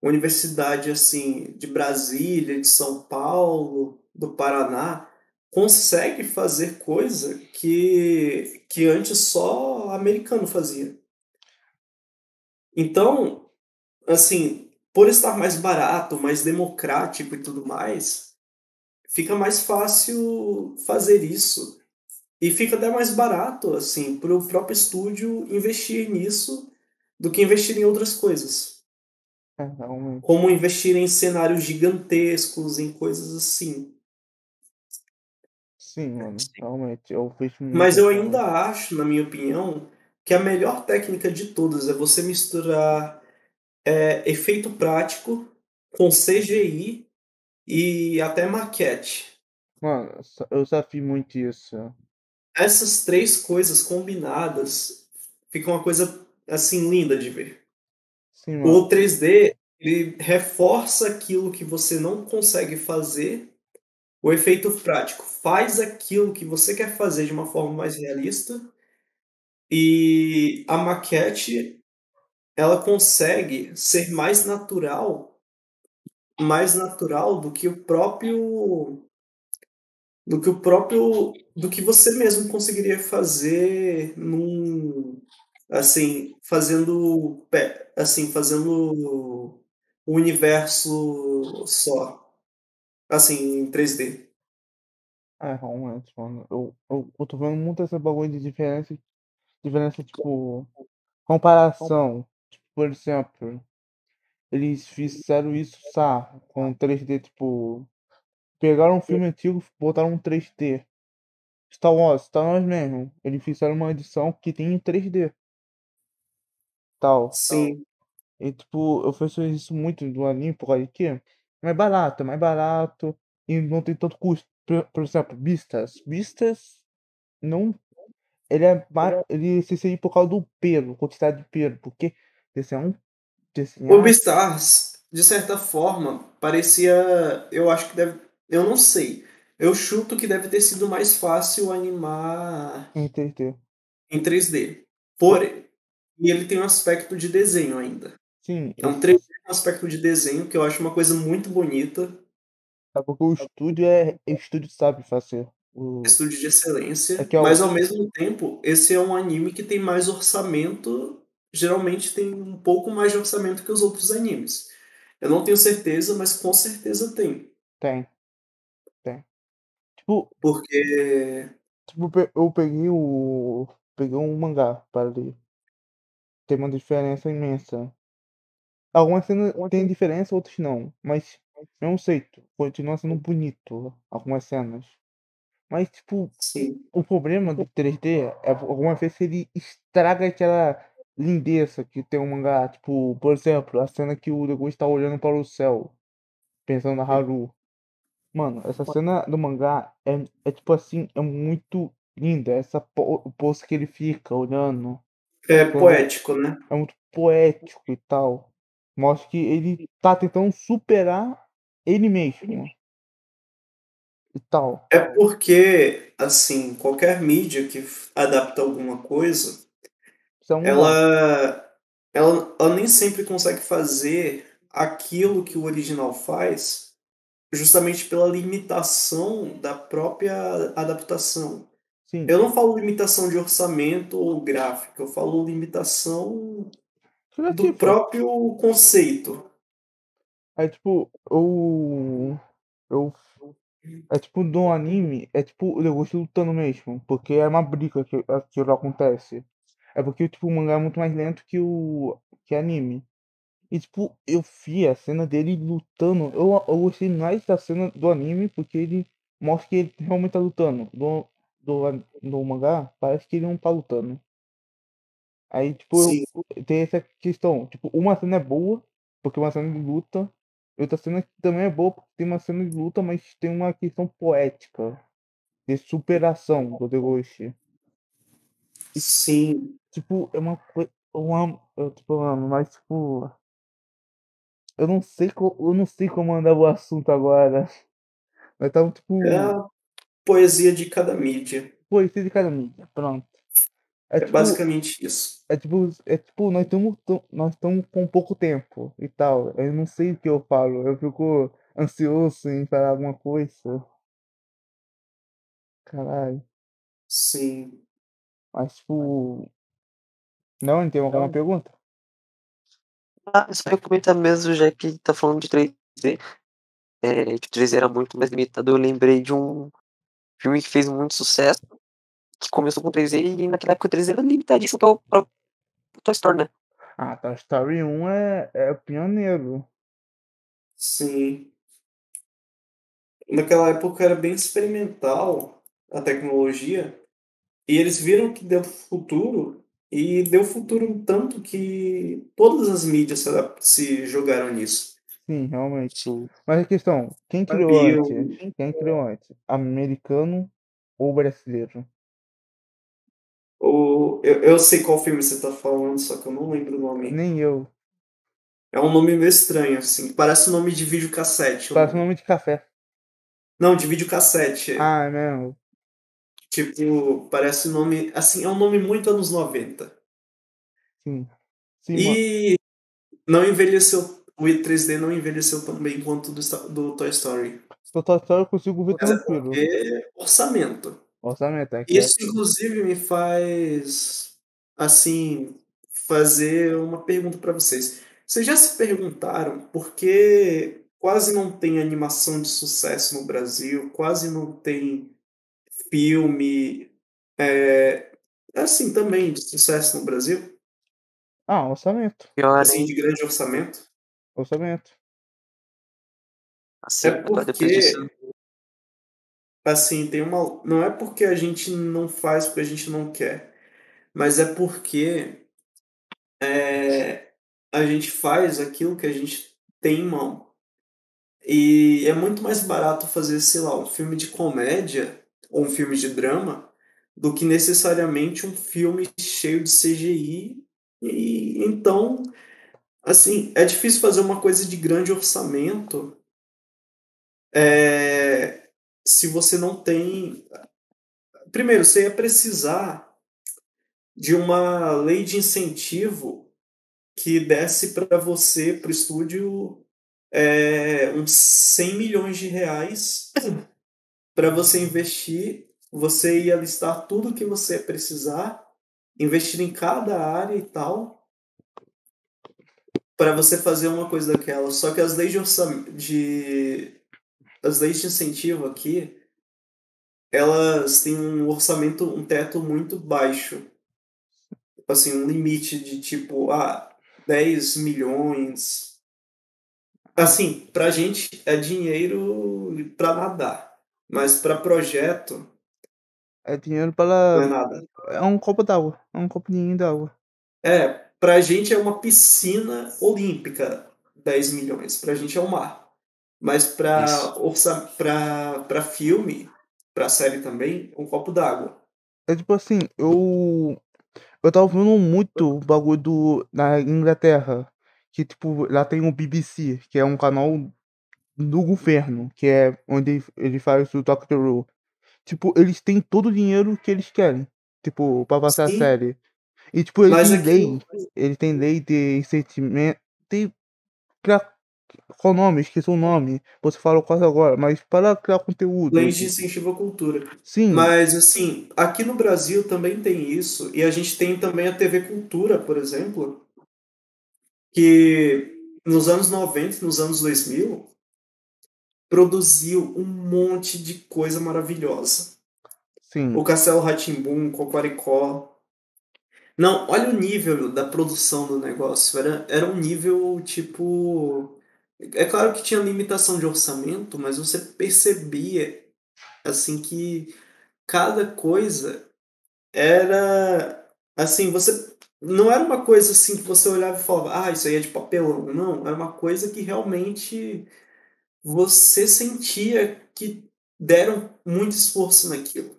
universidade assim de Brasília, de São Paulo, do Paraná, consegue fazer coisa que, que antes só americano fazia. Então, assim, por estar mais barato, mais democrático e tudo mais, fica mais fácil fazer isso. E fica até mais barato, assim, para o próprio estúdio investir nisso do que investir em outras coisas. É. Como investir em cenários gigantescos, em coisas assim. Sim, mano, Sim. realmente. Eu vejo Mas eu ainda acho, na minha opinião, que a melhor técnica de todas é você misturar é, efeito prático com CGI e até maquete. Mano, eu já fiz muito isso. Essas três coisas combinadas fica uma coisa assim linda de ver. Sim, mano. O 3D ele reforça aquilo que você não consegue fazer. O efeito prático faz aquilo que você quer fazer de uma forma mais realista. E a maquete ela consegue ser mais natural, mais natural do que o próprio do que o próprio do que você mesmo conseguiria fazer num assim, fazendo assim, fazendo o universo só. Assim, em 3D. É, realmente, mano. Eu, eu, eu tô vendo muito essa bagulho de diferença. Diferença, tipo. Comparação. Tipo, por exemplo. Eles fizeram isso, sabe? Com 3D, tipo. Pegaram um filme antigo botaram um 3D. Star Wars, Star Wars mesmo. Eles fizeram uma edição que tem em 3D. Tal. Sim. E tipo, eu faço isso muito do anime, por causa que mais barato, é mais barato e não tem tanto custo. Por, por exemplo, Vistas. Vistas não. Ele é mais. Ele se saiu por causa do pelo, quantidade de pelo, porque desenhar um. Desenhar... O Beastars, de certa forma, parecia. Eu acho que deve. Eu não sei. Eu chuto que deve ter sido mais fácil animar. Em 3D. Em 3D. Porém. E ele tem um aspecto de desenho ainda. Sim. É um 3D um aspecto de desenho que eu acho uma coisa muito bonita. É porque o estúdio é. O estúdio sabe fazer. O... Estúdio de excelência. É é mas ao mesmo tempo, esse é um anime que tem mais orçamento. Geralmente tem um pouco mais de orçamento que os outros animes. Eu não tenho certeza, mas com certeza tem. Tem. Tem. Tipo. Porque. Tipo, eu peguei o. Peguei um mangá para ler. Tem uma diferença imensa. Algumas cenas têm diferença, outras não. Mas não sei, continua sendo bonito algumas cenas. Mas, tipo, Sim. o problema do 3D é algumas vezes ele estraga aquela lindeza que tem um mangá. Tipo, por exemplo, a cena que o Degu está olhando para o céu, pensando na Haru. Mano, essa cena do mangá é, é tipo assim, é muito linda. Essa po pose que ele fica olhando. É poético, né? É muito poético e tal. Mostra que ele tá tentando superar ele mesmo. E tal. É porque, assim, qualquer mídia que adapta alguma coisa, São ela, ela, ela nem sempre consegue fazer aquilo que o original faz, justamente pela limitação da própria adaptação. Sim. Eu não falo limitação de orçamento ou gráfico, eu falo limitação do próprio conceito. É tipo, o. Eu. É tipo, do anime, é tipo o Legoshi lutando mesmo, porque é uma briga que aquilo acontece. É porque tipo, o mangá é muito mais lento que o que anime. E tipo, eu vi a cena dele lutando. Eu, eu gostei mais da cena do anime porque ele mostra que ele realmente tá lutando. Do, do, do mangá, parece que ele não tá lutando. Aí, tipo, eu, tem essa questão. Tipo, uma cena é boa, porque uma cena de luta. E outra cena também é boa, porque tem uma cena de luta, mas tem uma questão poética. De superação do Degoshi. Sim. Tipo, é uma coisa. Uma, tipo, mas tipo. Eu não sei eu não sei como andar o assunto agora. Mas tava tipo. É a poesia de cada mídia. Poesia de cada mídia, pronto. É, é tipo, basicamente isso. É tipo, é tipo nós estamos nós estamos com pouco tempo e tal. Eu não sei o que eu falo. Eu fico ansioso em falar alguma coisa. Caralho. Sim. Mas tipo. Não, tem alguma pergunta? Ah, só ia comentar mesmo, já que tá falando de 3D. É, que o 3D era muito mais limitado. Eu lembrei de um filme que fez muito sucesso que começou com 3D e naquela época o 3D era limitadíssimo para o próprio Toy Story, né? Ah, Toy Story 1 é, é pioneiro. Sim. Naquela época era bem experimental a tecnologia e eles viram que deu futuro e deu futuro tanto que todas as mídias se jogaram nisso. Sim, realmente. Sim. Mas a questão, quem criou antes? Quem criou antes? Americano ou brasileiro? O, eu, eu sei qual filme você tá falando, só que eu não lembro o nome. Nem eu. É um nome meio estranho, assim. Parece o nome de videocassete. Parece o nome de café. Não, de videocassete. Ah, é mesmo. Tipo, parece nome. Assim, é um nome muito anos 90. Sim. Sim, e não envelheceu. O 3D não envelheceu tão bem quanto do, do Toy Story. Do Toy Story eu consigo ver Mas é tranquilo. porque orçamento. Orçamento, é que Isso, inclusive, me faz, assim, fazer uma pergunta para vocês. Vocês já se perguntaram por que quase não tem animação de sucesso no Brasil, quase não tem filme, é, assim, também de sucesso no Brasil? Ah, orçamento. Assim, de grande orçamento? Orçamento. Assim, É porque. Assim, tem uma. Não é porque a gente não faz porque a gente não quer, mas é porque é, a gente faz aquilo que a gente tem em mão. E é muito mais barato fazer, sei lá, um filme de comédia ou um filme de drama do que necessariamente um filme cheio de CGI. E então, assim, é difícil fazer uma coisa de grande orçamento é, se você não tem. Primeiro, você ia precisar de uma lei de incentivo que desse para você, para o estúdio, é, uns 100 milhões de reais para você investir. Você ia listar tudo que você ia precisar, investir em cada área e tal, para você fazer uma coisa daquela. Só que as leis de orçamento, de as leis de incentivo aqui, elas têm um orçamento, um teto muito baixo. Assim, um limite de tipo, ah, 10 milhões. Assim, pra gente é dinheiro pra nadar. Mas pra projeto, É dinheiro não é para. nada. É um copo d'água. É um copinho d'água. É, pra gente é uma piscina olímpica, 10 milhões. Pra gente é o mar. Mas pra, pra, pra filme, pra série também, um copo d'água. É tipo assim, eu. Eu tava vendo muito o bagulho do, na Inglaterra. Que tipo, lá tem o BBC, que é um canal do governo, que é onde ele faz o Doctor Who. Tipo, eles têm todo o dinheiro que eles querem. Tipo, pra passar a Sim. série. E tipo, ele Mas tem aqui, lei. Ele tem lei de sentimento. Tem. Criar. Qual nome? Esqueci o nome. Você falou quase agora, mas para criar conteúdo. leis de incentivo à cultura. Sim, Mas, assim, aqui no Brasil também tem isso, e a gente tem também a TV Cultura, por exemplo, que nos anos 90 e nos anos 2000 produziu um monte de coisa maravilhosa. sim. O Castelo Ratimbum, Cocoricó. Não, olha o nível da produção do negócio. Era, era um nível tipo. É claro que tinha limitação de orçamento, mas você percebia assim que cada coisa era assim, você não era uma coisa assim que você olhava e falava, ah, isso aí é de papelão. Não, era uma coisa que realmente você sentia que deram muito esforço naquilo.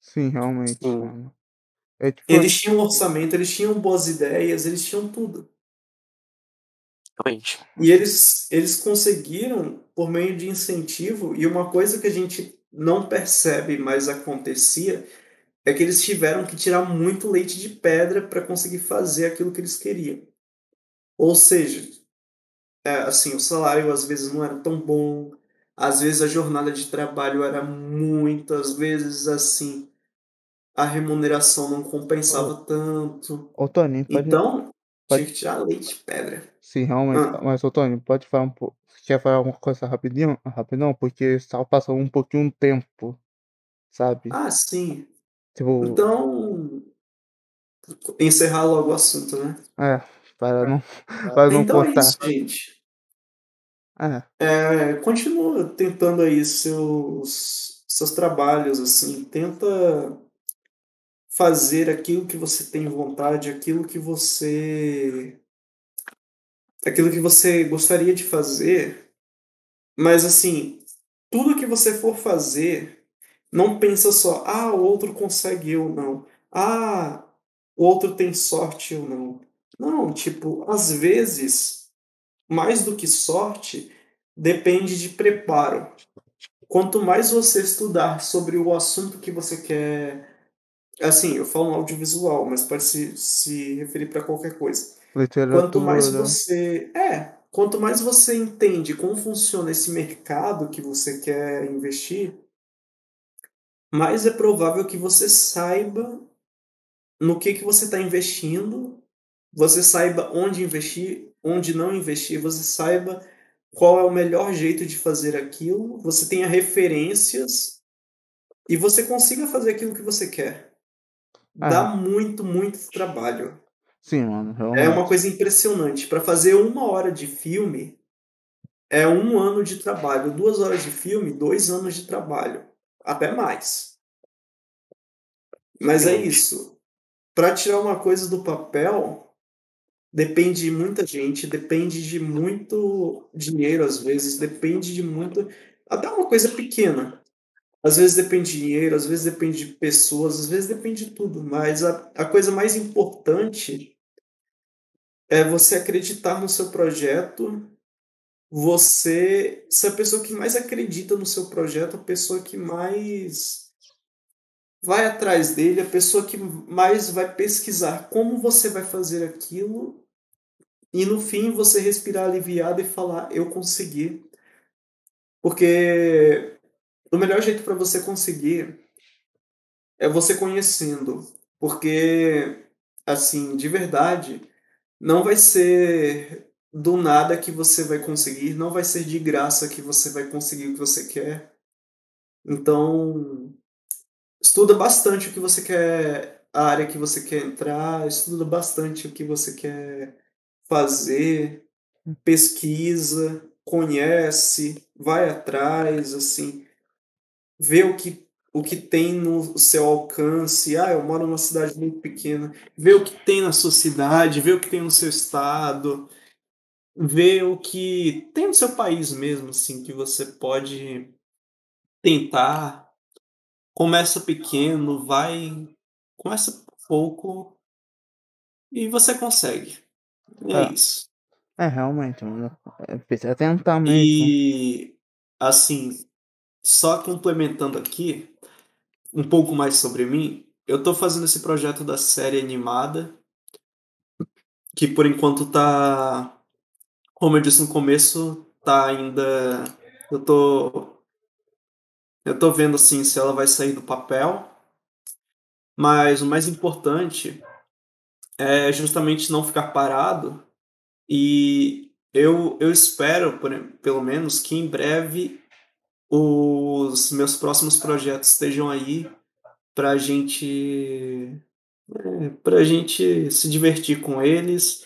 Sim, realmente. É tipo Eles tinham orçamento, eles tinham boas ideias, eles tinham tudo. Realmente. E eles, eles conseguiram, por meio de incentivo, e uma coisa que a gente não percebe, mas acontecia, é que eles tiveram que tirar muito leite de pedra para conseguir fazer aquilo que eles queriam. Ou seja, é, assim, o salário às vezes não era tão bom, às vezes a jornada de trabalho era muito, às vezes assim, a remuneração não compensava tanto. Ô, Tony, pode. Então, pode- tinha que tirar leite de pedra. Sim, realmente. Ah. Mas, Tony, pode falar um pouco. Quer falar alguma coisa rapidinho? Rapidão? Porque está passando um pouquinho um tempo. Sabe? Ah, sim. Tipo, Então, encerrar logo o assunto, né? é, para não, para não Então é cortar. isso, gente. É, É, continua tentando aí seus, seus trabalhos, assim. Tenta fazer aquilo que você tem vontade, aquilo que você... Aquilo que você gostaria de fazer. Mas, assim, tudo que você for fazer, não pensa só, ah, o outro consegue, eu não. Ah, o outro tem sorte, eu não. Não, tipo, às vezes, mais do que sorte, depende de preparo. quanto mais você estudar sobre o assunto que você quer. Assim, eu falo audiovisual, mas pode se, se referir para qualquer coisa. Literatura. Quanto mais você. É, quanto mais você entende como funciona esse mercado que você quer investir, mais é provável que você saiba no que, que você está investindo, você saiba onde investir, onde não investir, você saiba qual é o melhor jeito de fazer aquilo, você tenha referências e você consiga fazer aquilo que você quer. Dá Ah. muito, muito trabalho. Sim, mano. É Realmente. uma coisa impressionante. Para fazer uma hora de filme, é um ano de trabalho. Duas horas de filme, dois anos de trabalho. Até mais. Mas é Sim. isso. Para tirar uma coisa do papel, depende de muita gente, depende de muito dinheiro, às vezes, depende de muito. Até uma coisa pequena. Às vezes depende de dinheiro, às vezes depende de pessoas, às vezes depende de tudo. Mas a, a coisa mais importante é você acreditar no seu projeto, você ser a pessoa que mais acredita no seu projeto, a pessoa que mais vai atrás dele, a pessoa que mais vai pesquisar como você vai fazer aquilo e no fim você respirar aliviado e falar eu consegui. Porque o melhor jeito para você conseguir é você conhecendo, porque assim, de verdade, não vai ser do nada que você vai conseguir, não vai ser de graça que você vai conseguir o que você quer. Então, estuda bastante o que você quer, a área que você quer entrar, estuda bastante o que você quer fazer, pesquisa, conhece, vai atrás, assim, vê o que o que tem no seu alcance. Ah, eu moro numa cidade muito pequena. Vê o que tem na sua cidade, vê o que tem no seu estado, vê o que tem no seu país mesmo, assim, que você pode tentar. Começa pequeno, vai. Começa pouco e você consegue. É Ah. isso. É, realmente, mano. É, precisa tentar mesmo. E assim, só complementando aqui um pouco mais sobre mim, eu tô fazendo esse projeto da série animada que por enquanto tá, como eu disse no começo, tá ainda eu tô eu tô vendo assim se ela vai sair do papel, mas o mais importante é justamente não ficar parado e eu, eu espero, por, pelo menos, que em breve os meus próximos projetos estejam aí pra gente é, pra gente se divertir com eles.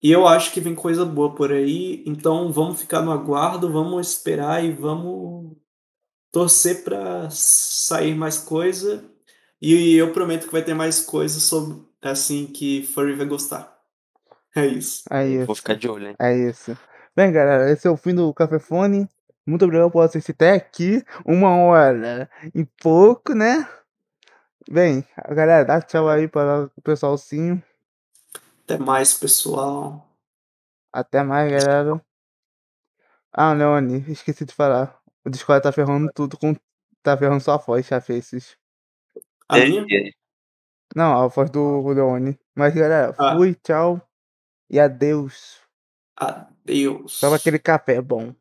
E eu acho que vem coisa boa por aí, então vamos ficar no aguardo, vamos esperar e vamos torcer pra sair mais coisa. E eu prometo que vai ter mais coisa sobre assim que Furry vai gostar. É isso. É Vou isso. ficar de olho, hein? É isso. Bem, galera, esse é o fim do Café Fone. Muito obrigado por assistir até aqui. Uma hora e pouco, né? Bem, galera, dá tchau aí para o pessoalzinho. Até mais, pessoal. Até mais, galera. Ah, Leone, esqueci de falar. O Discord tá ferrando tudo com. Tá ferrando sua voz, já fez. A minha? Não, a voz do Leone. Mas, galera, Ah. fui, tchau. E adeus. Adeus. Tava aquele café bom.